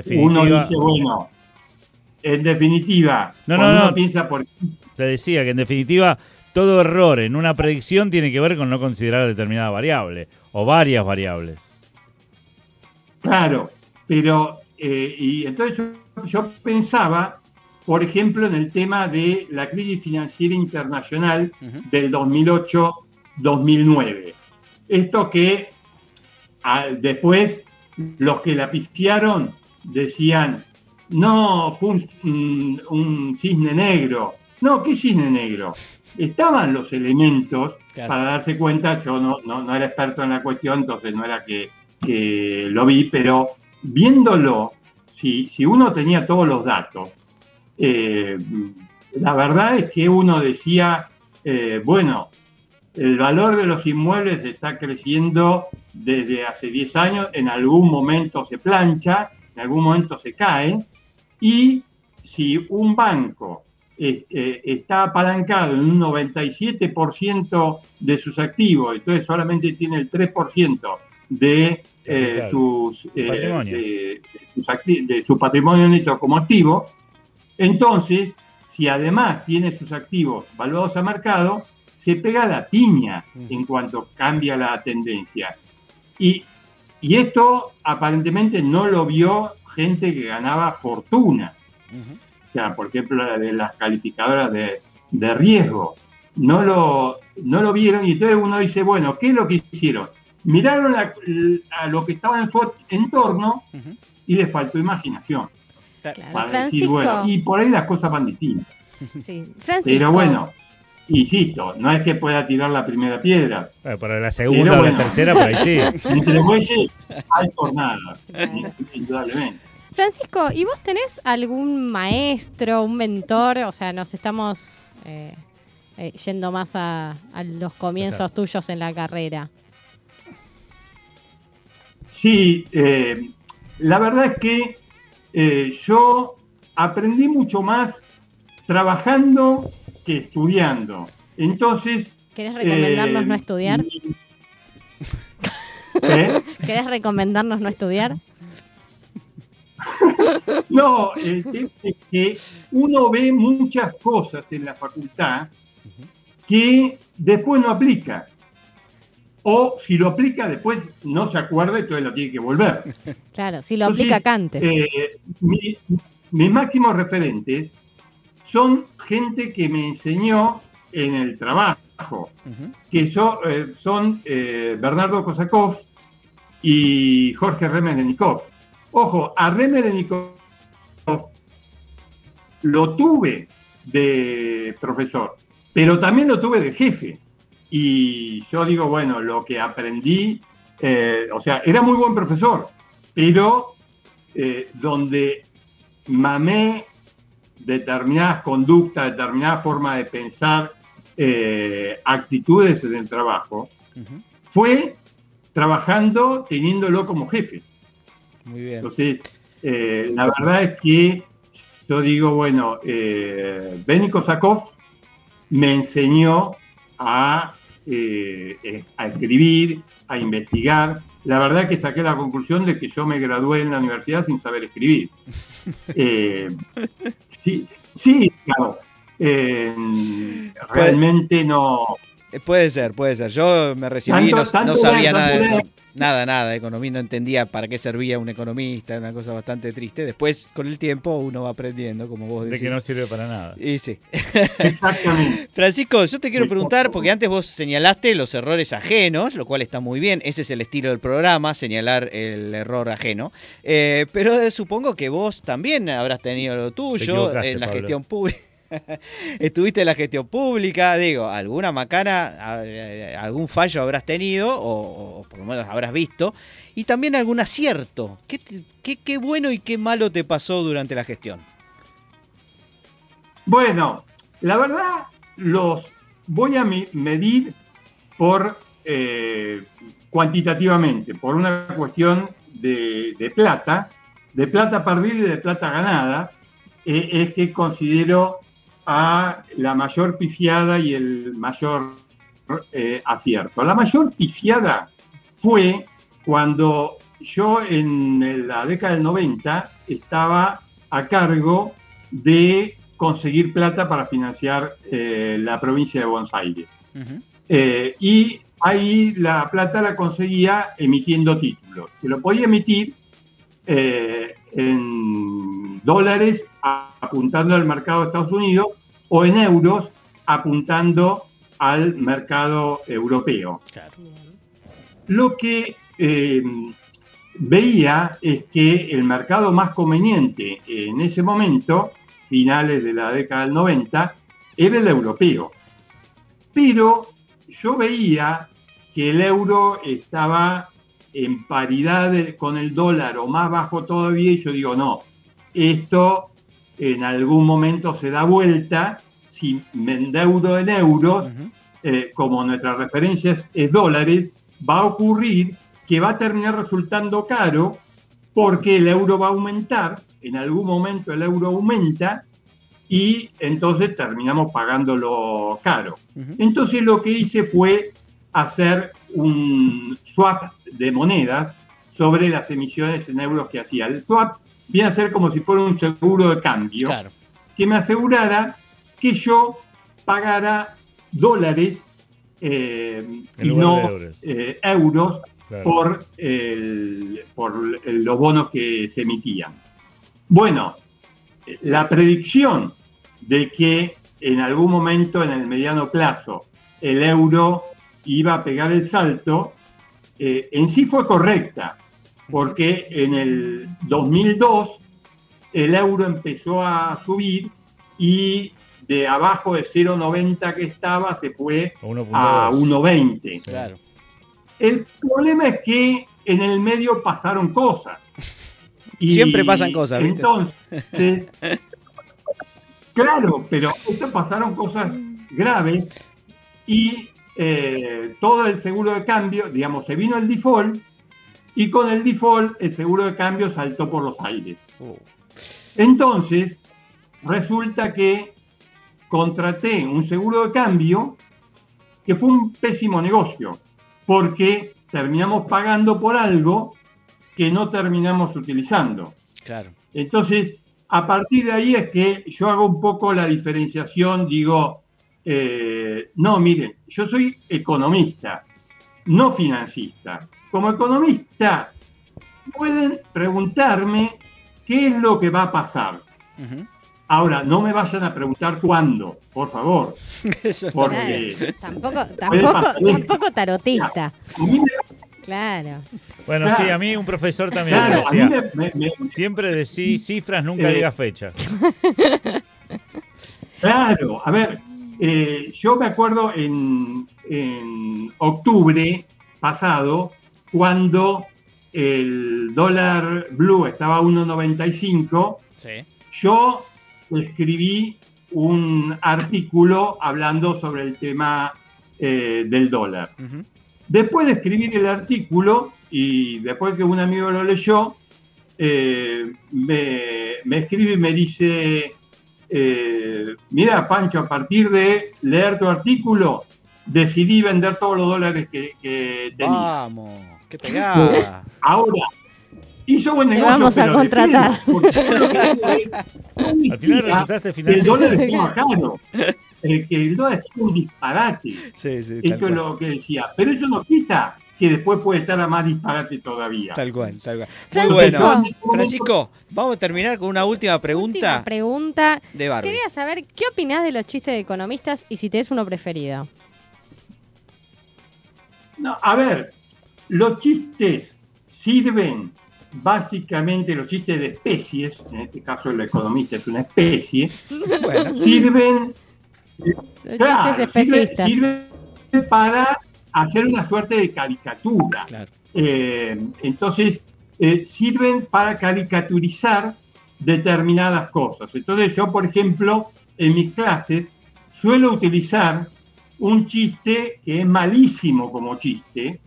definitiva, dice, bueno, en definitiva, No, no, uno no. piensa por te decía que en definitiva todo error en una predicción tiene que ver con no considerar determinada variable o varias variables. Claro, pero eh, y entonces yo, yo pensaba, por ejemplo, en el tema de la crisis financiera internacional Ujú. del 2008-2009. Esto que ah, después los que la pifiaron decían, no, fue un, un- un cisne negro. No, ¿qué cisne negro? Estaban los elementos Claro. para darse cuenta, yo no, no, no era experto en la cuestión, entonces no era que, que lo vi, pero viéndolo, si, si uno tenía todos los datos, eh, la verdad es que uno decía, eh, bueno, el valor de los inmuebles está creciendo desde hace 10 años, en algún momento se plancha, en algún momento se cae, y si un banco eh, eh, está apalancado en un 97% de sus activos, entonces solamente tiene el 3% de, eh, sus, eh, de- sus de su patrimonio neto como activo, entonces, si además tiene sus activos valuados a mercado, se pega la piña en cuanto cambia la tendencia. Y, y esto aparentemente no lo vio gente que ganaba fortuna. O sea, por ejemplo, la de las calificadoras de, de riesgo. No lo, no lo vieron y entonces uno dice, bueno, ¿qué es lo que hicieron? Miraron la- a lo que estaba en su entorno y les faltó imaginación. Claro, Para decir, Francisco. bueno, y por ahí las cosas van distintas. sí, Francisco. Pero bueno, insisto, no es que pueda tirar la primera piedra. Bueno, para la segunda Pero o la tercera, por ahí sí. Entre bueyes hay jornada, indudablemente. Francisco, ¿y vos tenés algún maestro, un mentor? O sea, nos estamos eh, eh, yendo más a, a los comienzos tuyos en la carrera. Sí, eh, la verdad es que yo aprendí mucho más trabajando que estudiando. Entonces... ¿Querés recomendarnos no estudiar? ¿Querés recomendarnos no estudiar? No, el tema es que uno ve muchas cosas en la facultad que después no aplica. O si lo aplica, después no se acuerda y entonces lo tiene que volver. Claro, si lo Entonces, aplica Cante. Eh, mi- mis máximos referentes son gente que me enseñó en el trabajo, que so- eh, son eh, Bernardo Kosakov y Jorge Remerenikov. Ojo, a Remerenikov lo tuve de profesor, pero también lo tuve de jefe. Y yo digo, bueno, lo que aprendí, eh, o sea, era muy buen profesor, pero eh, donde mamé determinadas conductas, determinadas formas de pensar, eh, actitudes en el trabajo, fue trabajando teniéndolo como jefe. Muy bien. Entonces, eh, la verdad es que yo digo, bueno, eh, Benny Kosakov me enseñó a, eh, a escribir, a investigar. La verdad que saqué la conclusión de que yo me gradué en la universidad sin saber escribir. Eh, sí, sí, claro. Realmente no, Puede ser, puede ser. Yo me recibí, Tanto- no, tanto no sabía era- nada, era- nada, nada de economía, no entendía para qué servía un economista, era una cosa bastante triste. Después, con el tiempo, uno va aprendiendo, como vos De decís. que no sirve para nada. Y sí. exactamente. Francisco, yo te quiero preguntar, porque antes vos señalaste los errores ajenos, lo cual está muy bien, ese es el estilo del programa, señalar el error ajeno. Eh, pero supongo que vos también habrás tenido lo tuyo en la Pablo. gestión pública. Estuviste en la gestión pública, digo, alguna macana, algún fallo habrás tenido, o, por lo menos habrás visto, y también algún acierto. ¿Qué, bueno y qué malo te pasó durante la gestión? Bueno, la verdad los voy a medir por eh, cuantitativamente, por una cuestión de, de plata, de plata perdida y de plata ganada, eh, es que considero a la mayor pifiada y el mayor eh, acierto. La mayor pifiada fue cuando yo en la década del 90 estaba a cargo de conseguir plata para financiar eh, la provincia de Buenos Aires. Eh, y ahí la plata la conseguía emitiendo títulos. Se lo podía emitir eh, en dólares apuntando al mercado de Estados Unidos o en euros apuntando al mercado europeo. Lo que eh, veía es que el mercado más conveniente en ese momento, finales de la década del 90, era el europeo. Pero yo veía que el euro estaba en paridad con el dólar o más bajo todavía y yo digo, no, esto en algún momento se da vuelta, si me endeudo en euros, eh, como nuestra referencia es, es dólares, va a ocurrir que va a terminar resultando caro porque el euro va a aumentar, en algún momento el euro aumenta y entonces terminamos pagándolo caro. Entonces lo que hice fue hacer un swap de monedas sobre las emisiones en euros que hacía. El swap viene a ser como si fuera un seguro de cambio Claro. que me asegurara que yo pagara dólares eh, y no euros. eh, euros Claro. por, el- por el- los bonos que se emitían. Bueno, la predicción de que en algún momento en el mediano plazo el euro iba a pegar el salto, eh, en sí fue correcta, porque en el 2002 el euro empezó a subir y de abajo de 0,90 que estaba se fue A 1.2. a 1,20. Claro. El problema es que en el medio pasaron cosas. Y Siempre pasan cosas, ¿viste? Entonces, claro, pero esto pasaron cosas graves y eh, todo el seguro de cambio, digamos, se vino el default y con el default el seguro de cambio saltó por los aires. Uh, Entonces, resulta que contraté un seguro de cambio que fue un pésimo negocio, porque terminamos pagando por algo que no terminamos utilizando. claro. Entonces, a partir de ahí es que yo hago un poco la diferenciación, digo, eh, no, miren, yo soy economista, no financista. Como economista, pueden preguntarme qué es lo que va a pasar. Ahora, no me vayan a preguntar cuándo, por favor, porque Claro, tampoco, tarotista. Claro. Bueno, Claro. sí, a mí un profesor también claro, a mí decía, me- me- me- siempre decís cifras, nunca Eh, digas fecha. Claro, a ver, eh, yo me acuerdo en, en octubre pasado, cuando el dólar blue estaba a 1.95, Sí. yo escribí un artículo hablando sobre el tema eh, del dólar. Después de escribir el artículo y después que un amigo lo leyó, eh, me, me escribe y me dice, eh, mira Pancho, a partir de leer tu artículo, decidí vender todos los dólares que, que tenía. Vamos, qué pegada. Ahora, hizo buen Te negocio, vamos a pero contratar. pedo, porque yo lo que digo es, no Al final resultaste el dólar estaba caro, eh, que el dólar es un disparate. Sí, sí, Esto es lo que decía. Pero eso no quita que después puede estar a más disparate todavía. Tal cual, tal cual. Muy Francisco. bueno. Francisco, vamos a terminar con una última Última pregunta pregunta. de Barbie. Quería saber qué opinás de los chistes de economistas y si tenés uno preferido. No, a ver, los chistes sirven básicamente, los chistes de especies, en este caso el economista es una especie, Bueno, sirven, Los claro, sirven para hacer una suerte de caricatura. claro. Eh, entonces, eh, sirven para caricaturizar determinadas cosas. Entonces, yo, por ejemplo, en mis clases suelo utilizar un chiste que es malísimo como chiste,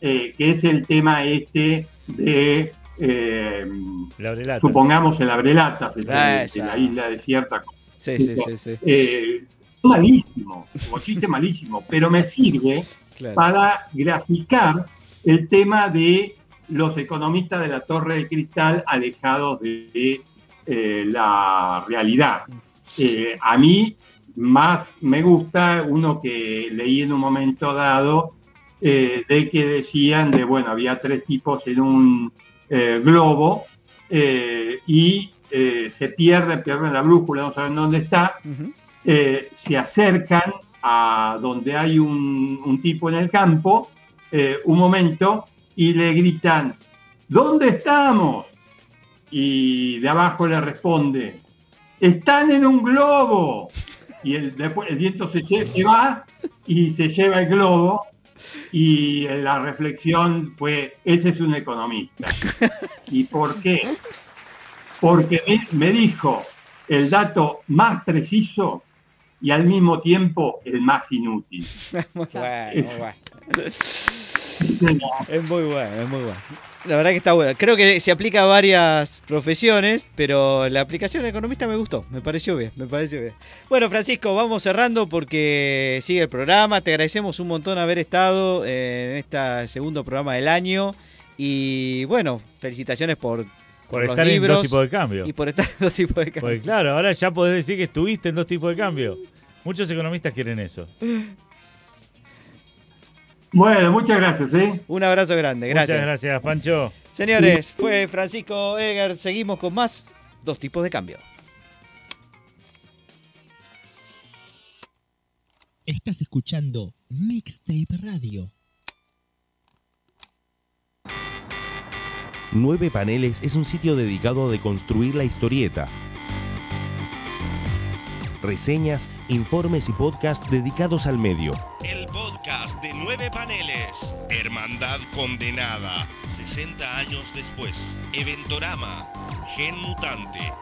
eh, que es el tema este de, La supongamos, el abrelatas, de, de la isla desierta. Sí, sí, sí, sí. Malísimo, como chiste malísimo, pero me sirve Claro. para graficar el tema de los economistas de la Torre de Cristal alejados de eh, la realidad. Eh, a mí más me gusta uno que leí en un momento dado, eh, de que decían de, bueno, había tres tipos en un globo y se pierden, pierden la brújula, no saben dónde está, se acercan a donde hay un, tipo en el campo, eh, un momento, y le gritan, ¿dónde estamos? Y de abajo le responde, están en un globo. Y el, después el viento se, se va y se lleva el globo. Y la reflexión fue, ese es un economista. ¿Y por qué? Porque me dijo el dato más preciso y al mismo tiempo el más inútil. Bueno, Es- muy bueno. Es muy bueno, es muy bueno. La verdad que está bueno. Creo que se aplica a varias profesiones, pero la aplicación economista me gustó. Me pareció bien, me pareció bien. Bueno, Francisco, vamos cerrando porque sigue el programa. Te agradecemos un montón haber estado en este segundo programa del año. Y bueno, felicitaciones por, Por los estar en libros dos tipos de cambio. y por estar en dos tipos de cambio. Porque claro, ahora ya podés decir que estuviste en dos tipos de cambio. Muchos economistas quieren eso. Bueno, muchas gracias. ¿eh? Un abrazo grande, gracias. Muchas gracias, Pancho. Señores, fue Francisco Eger. Seguimos con más dos tipos de cambio. Estás escuchando Mixtape Radio. Nueve Paneles es un sitio dedicado a deconstruir la historieta. Reseñas, informes y podcasts dedicados al medio. El podcast de nueve paneles. Hermandad condenada. 60 años después. Eventorama. Gen mutante.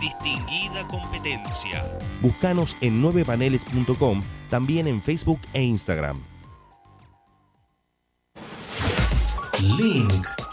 Distinguida competencia. Búscanos en 9paneles.com, también en Facebook e Instagram. Link.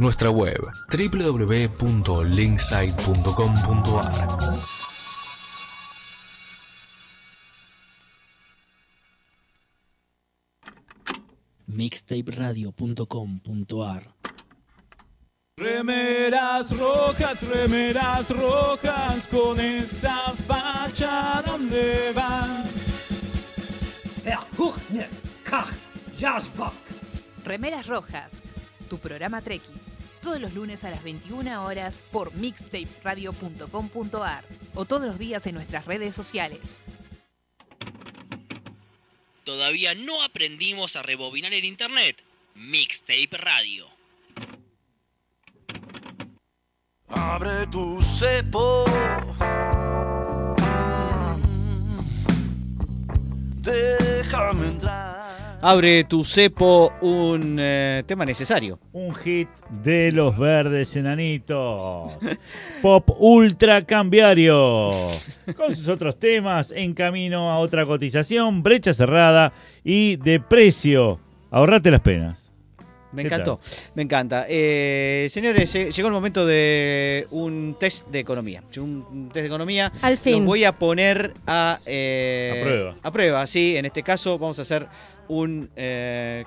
Nuestra web www.linksite.com.ar mixtaperadio.com.ar Remeras rojas, remeras rojas, con esa facha donde van. Remeras Rojas, tu programa Treki. Todos los lunes a las 21 horas por mixtaperadio.com.ar o todos los días en nuestras redes sociales. Todavía no aprendimos a rebobinar el internet. Mixtape Radio. Abre tu cepo. Déjame entrar. Abre tu cepo un eh, tema necesario. Un hit de los verdes enanitos. Pop ultra cambiario. Con sus otros temas, en camino a otra cotización, brecha cerrada y de precio. Ahorrate las penas. Me ¿Qué encantó, me encanta. Eh, señores, eh, llegó el momento de un test de economía. Un un test de economía. Al fin. Los voy a poner a, eh, A prueba. A prueba, sí. En este caso vamos a hacer un eh,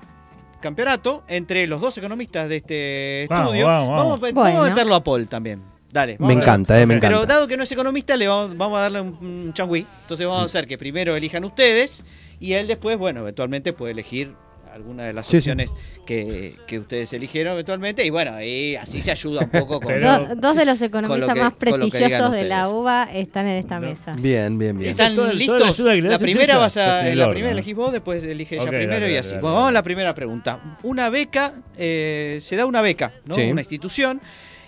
campeonato entre los dos economistas de este Vamos, estudio. vamos, vamos. Vamos, a- Bueno. vamos a meterlo a Paul también. Dale. Me encanta, eh, me Pero encanta. dado que no es economista, le vamos, vamos a darle un, un changüí. Entonces vamos a hacer que primero elijan ustedes y él después, bueno, eventualmente puede elegir alguna de las Sí, sí. opciones Que, que ustedes eligieron eventualmente. Y bueno, y así se ayuda un poco con, Do- dos de los con economistas que- más con lo que digan prestigiosos de la. UBA están en esta mesa. Bien, bien, bien. ¿Están toda- toda la listos? la primera vas a, el la primera elegís vos, después elige ella primero dale, y así. dale, Bueno, dale. vamos a la primera pregunta. Una beca, eh, se da una beca, ¿no? Sí. Una institución.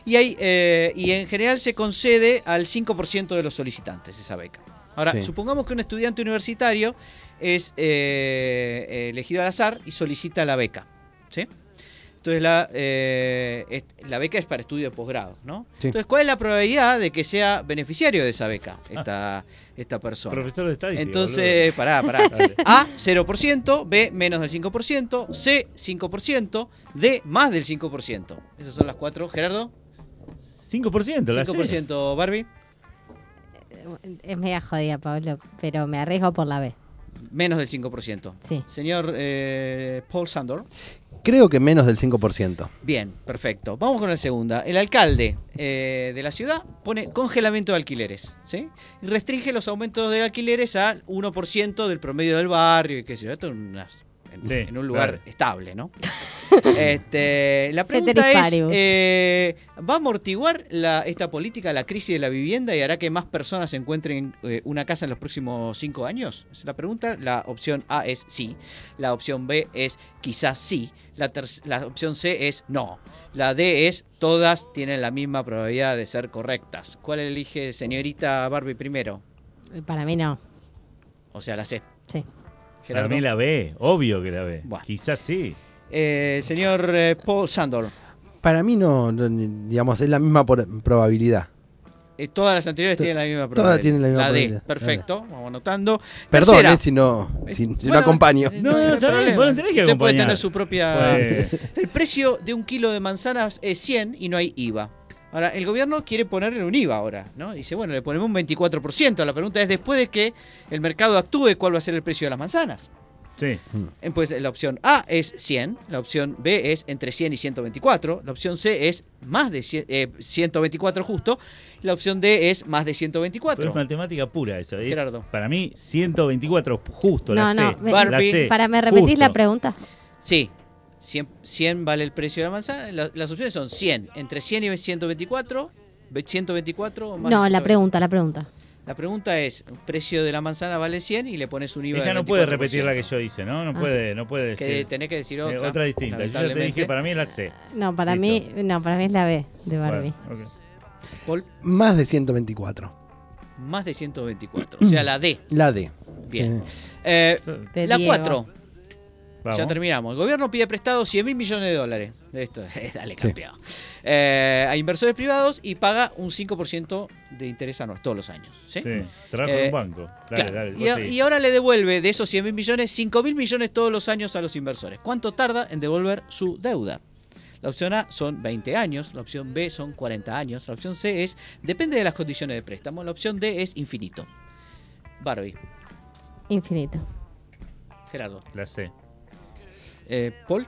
Y, hay, eh, y en general se concede al 5% de los solicitantes esa beca. Ahora, Sí. supongamos que un estudiante universitario es eh, eh, elegido al azar y solicita la beca. ¿sí? Entonces la, eh, la beca es para estudio de posgrado, ¿no? Sí. Entonces, ¿cuál es la probabilidad de que sea beneficiario de esa beca esta, esta persona? Profesor de estadística. Entonces, pará, pará. Dale. A, 0%, B, menos del 5%, C, 5%, D, más del 5%. Esas son las cuatro. Gerardo, 5%, la C. 5%, Barbie, Es media jodida, Pablo, pero me arriesgo por la B. menos del 5%. Sí. Señor eh, Paul Sandor. Creo que menos del 5%. Bien, perfecto. Vamos con la segunda. El alcalde eh, de la ciudad pone congelamiento de alquileres, ¿sí? Y restringe los aumentos de alquileres al 1% del promedio del barrio y qué sé yo. Esto en, unas- en- Sí, en un lugar claro. estable, ¿no? este, la pregunta es, eh, ¿va a amortiguar la, esta política la crisis de la vivienda y hará que más personas encuentren eh, una casa en los próximos cinco años? Esa es la pregunta. La opción A es sí. La opción B es quizás sí. La, la opción C es no. La D es todas tienen la misma probabilidad de ser correctas. ¿Cuál elige señorita Barbie primero? Para mí no. O sea, la C. Sí. Para Gerardo. mí la B, obvio que la B. Buah. Quizás sí. Eh, señor eh, Paul Sandor. Para mí no, no, digamos, es la misma por- probabilidad. Eh, todas las anteriores tienen la misma todas probabilidad. tienen la misma probabilidad. perfecto. Vamos anotando. Perdón, eh, si no, si, si no Bueno, acompaño. No, no, hay está bien, problema. vos no tenés que Usted puede tener su propia... Pues, El precio de un kilo de manzanas es 100 y no hay IVA. Ahora, el gobierno quiere ponerle un IVA ahora, ¿no? Dice, bueno, le ponemos un 24%. La pregunta es, después de que el mercado actúe, ¿cuál va a ser el precio de las manzanas? sí. Eh, Pues la opción A es 100, la opción B es entre 100 y 124, la opción C es más de 100, eh, 124 justo, y la opción D es más de Pero 124. es matemática pura eso. es, Gerardo. Para mí, 124 justo, No, la C. no, me- la C. Para, ¿me repetís justo. la pregunta? Sí, 100, 100 vale el precio de la manzana. La- las opciones son 100, entre 100 y 124, ve- 124 o más. No, de la 124. pregunta, la pregunta. La pregunta es, el precio de la manzana vale 100 y le pones un IVA Ella no puede 24%. repetir la que yo hice, ¿no? No Ah. puede, no puede Que decir. tenés que decir Eh, otra. otra distinta. Yo ya te dije, para mí es la C. No, para Listo. mí, no, para mí es la B de Barbie. Bueno, ok. Paul, Más de 124. más de 124, o sea, la D. La D. Bien. Sí. Eh, la Diego. 4. Vamos. Ya terminamos. El gobierno pide prestado 100 mil millones de dólares. Esto, dale, campeón. Eh, a inversores privados y paga un 5% de interés anual todos los años. ¿sí? Sí, trabajo Eh, en un banco. Dale, Claro. dale. a- y ahora le devuelve de esos 100 mil millones 5 mil millones todos los años a los inversores. ¿Cuánto tarda en devolver su deuda? La opción A son 20 años, la opción B son 40 años, la opción C es depende de las condiciones de préstamo, la opción D es infinito. Barbie, Infinito. Gerardo. La C. Eh, Paul,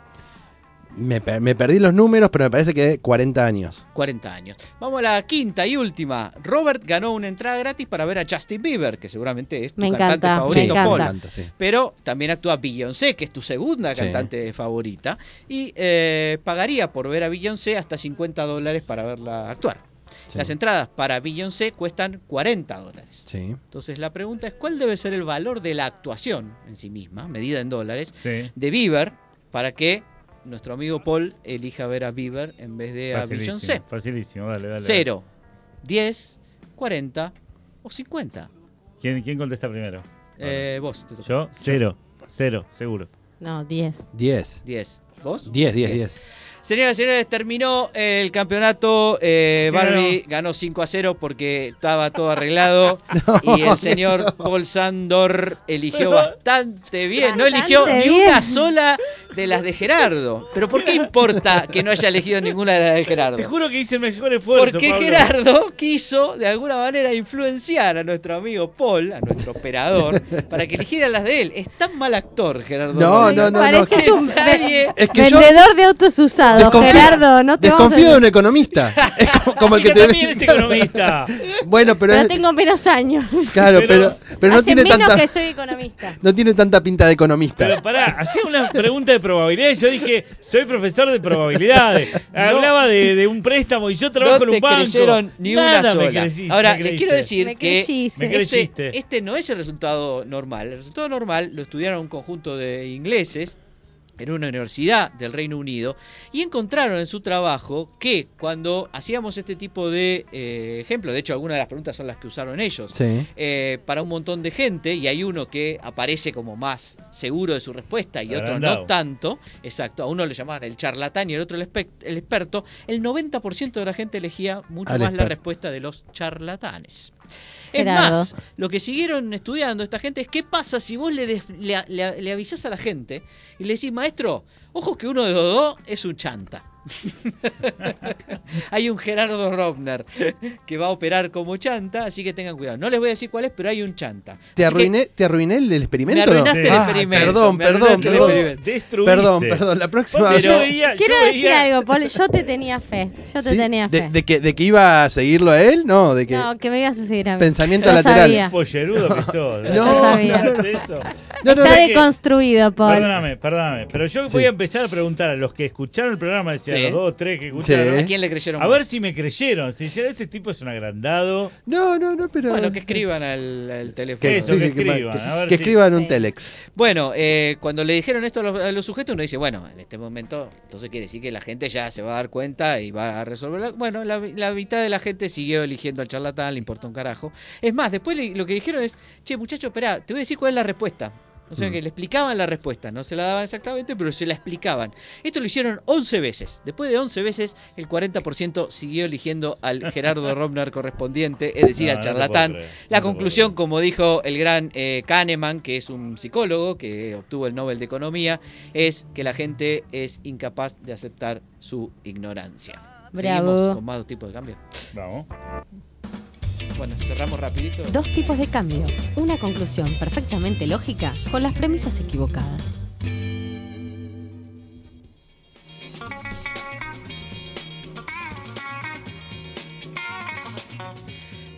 Me, per- me perdí los números, pero me parece que 40 años. 40 años. Vamos a la quinta y última. Robert ganó una entrada gratis para ver a Justin Bieber, que seguramente es tu Me cantante encanta, favorito. Paul. Me encanta, sí. Pero también actúa Beyoncé, que es tu segunda Sí. cantante favorita. Y eh, pagaría por ver a Beyoncé hasta 50 dólares para verla actuar. Sí. Las entradas para Beyoncé cuestan 40 dólares. Sí. Entonces la pregunta es, ¿cuál debe ser el valor de la actuación en sí misma, medida en dólares, Sí. de Bieber para que nuestro amigo Paul elija ver a Bieber en vez de a Beyoncé? Facilísimo, dale, dale. Cero, 10, 40 o 50. ¿Quién, quién contesta primero? Eh, vos, te toca. Yo, cero. Cero, seguro. No, 10. 10. 10. ¿Vos? 10, 10, 10. Señoras y señores, terminó el campeonato. eh, ¿Quién Barbie ganó 5 a 0 porque estaba todo arreglado. y el señor Paul Sandor eligió bastante bien. No eligió Bastante ni bien. una sola de las de Gerardo. Pero ¿por qué importa que no haya elegido ninguna de las de Gerardo? Te juro que hice el mejor esfuerzo. Porque Pablo. Gerardo quiso de alguna manera influenciar a nuestro amigo Paul, a nuestro operador, para que eligiera las de él. Es tan mal actor, Gerardo. No, Rodríguez. no, no, Pareces que un nadie- Es que yo vendedor de autos usados, desconfío- Gerardo. No te vamos a- desconfío de un economista. Es como, como el que te también es economista. Bueno, pero, Pero es- tengo menos años. claro, pero- pero, pero no Hace tiene menos tanta que soy economista. no tiene tanta pinta de economista. Pero pará, hacía una pregunta de probabilidades. Yo dije, soy profesor de probabilidades. Hablaba de, de un préstamo y yo trabajo no en un te banco. creyeron ni una Nada me sola. creíste, Ahora, me les quiero decir Me que este, este no es el resultado normal. El resultado normal lo estudiaron un conjunto de ingleses en una universidad del Reino Unido y encontraron en su trabajo que cuando hacíamos este tipo de eh, ejemplos, de hecho algunas de las preguntas son las que usaron ellos, Sí. eh, para un montón de gente y hay uno que aparece como más seguro de su respuesta y otro no tanto, exacto, a uno le llamaban el charlatán y el otro el, el experto, el 90% de la gente elegía mucho Al más la respuesta de los charlatanes. Es Gerardo. más, lo que siguieron estudiando esta gente es qué pasa si vos le, des- le, le- le avisás a la gente y le decís, maestro, ojo que uno de los dos es un chanta. hay un Gerardo Robner que va a operar como chanta, así que tengan cuidado. No les voy a decir cuál es, pero hay un chanta. ¿Te que- arruiné, ¿Te arruiné el, experimento? Me no? Ah, Perdón, me perdón, perdón. experimento. Perdón, perdón. La próxima vez. yo veía, Quiero yo decir veía- algo, Paul. Yo te tenía fe. Yo te ¿Sí? tenía de, fe. de que, ¿De que iba a seguirlo a él? No, de que. No, que me ibas a seguir a mí. Pensamiento lateral. sabía. pollerudo que sos. No, sabía. no, no, Está deconstruido, Paul. Perdóname, perdóname. Pero yo voy a empezar a preguntar a los que escucharon el programa, Sí. Los dos, tres que escucharon. ¿A quién le creyeron A más? ver si me creyeron. Si dijeron, este tipo es un agrandado. no, no, no, pero. Bueno, que escriban al, al teléfono. Que eso, que que- escriban, que- a ver que si- escriban un Sí. telex. Bueno, eh, cuando le dijeron esto a los, a los sujetos, uno dice, bueno, en este momento, entonces quiere decir que la gente ya se va a dar cuenta y va a resolver. Bueno, la, la mitad de la gente siguió eligiendo al charlatán, le importa un carajo. Es más, después le- lo que dijeron es, che, muchacho, espera, te voy a decir cuál es la respuesta. O sea Mm. que le explicaban la respuesta, no se la daban exactamente, pero se la explicaban. Esto lo hicieron 11 veces. Después de 11 veces, el 40% siguió eligiendo al Gerardo Romner correspondiente, es decir, No, al charlatán. La no conclusión, como dijo el gran eh, Kahneman, que es un psicólogo que obtuvo el Nobel de Economía, es que la gente es incapaz de aceptar su ignorancia. Bravo. Seguimos con más tipos de cambio. Vamos. Bueno, cerramos rapidito. Dos tipos de cambio. Una conclusión perfectamente lógica con las premisas equivocadas.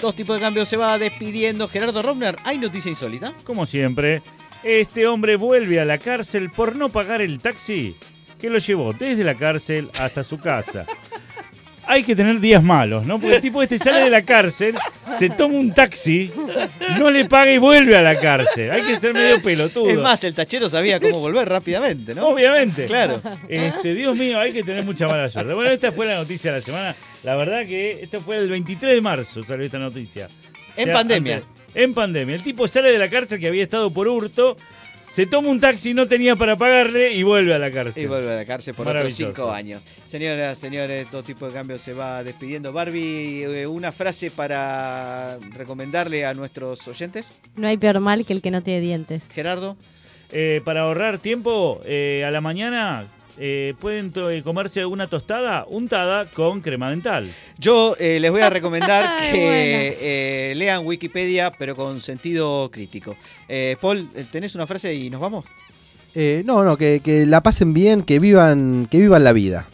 Dos tipos de cambio se va despidiendo. Gerardo Romner, ¿hay noticia insólita? Como siempre, este hombre vuelve a la cárcel por no pagar el taxi que lo llevó desde la cárcel hasta su casa. Hay que tener días malos, ¿no? Porque el tipo este sale de la cárcel, se toma un taxi, no le paga y vuelve a la cárcel. Hay que ser medio pelotudo. Es más, el tachero sabía cómo volver rápidamente, ¿no? Obviamente. Claro. Este, Dios mío, hay que tener mucha mala suerte. Bueno, esta fue la noticia de la semana. La verdad que esto fue el 23 de marzo, salió esta noticia. En O sea, pandemia. antes- en pandemia. El tipo sale de la cárcel que había estado por hurto, se toma un taxi, no tenía para pagarle y vuelve a la cárcel. Y vuelve a la cárcel por otros cinco años. Señoras, señores, dos tipos de cambio se va despidiendo. Barbie, eh, una frase para recomendarle a nuestros oyentes. No hay peor mal que el que no tiene dientes. Gerardo. Eh, para ahorrar tiempo, eh, a la mañana eh, pueden eh, comerse una tostada untada con crema dental. Yo eh, les voy a recomendar Ay, que eh, lean Wikipedia, pero con sentido crítico. Eh, Paul, ¿tenés una frase y nos vamos? Eh, no, no, que, que la pasen bien, que vivan, que vivan la vida.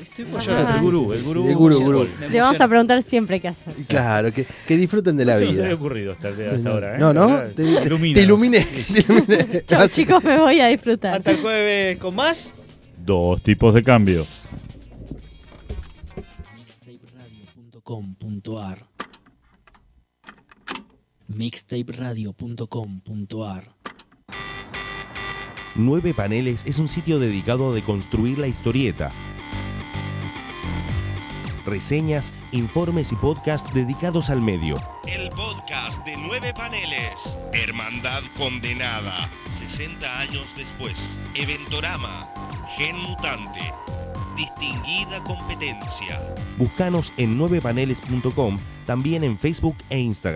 Estoy por llorar. El gurú, el gurú. El gurú, gurú. Le vamos a preguntar siempre qué hacer. Claro, que, que disfruten de la No se vida. había ocurrido hasta, no. ahora. ¿eh? No, no, te- te- te iluminé, te iluminé. Chau, chicos, me voy a disfrutar. Hasta el jueves con más. Dos tipos de cambio. mixtaperadio.com.ar mixtaperadio.com.ar Nueve Paneles es un sitio dedicado a deconstruir la historieta. Reseñas, informes y podcast dedicados al medio. El podcast de nueve paneles. Hermandad condenada. 60 años después. Eventorama. Gen mutante. Distinguida competencia. Búscanos en 9paneles.com, también en Facebook e Instagram.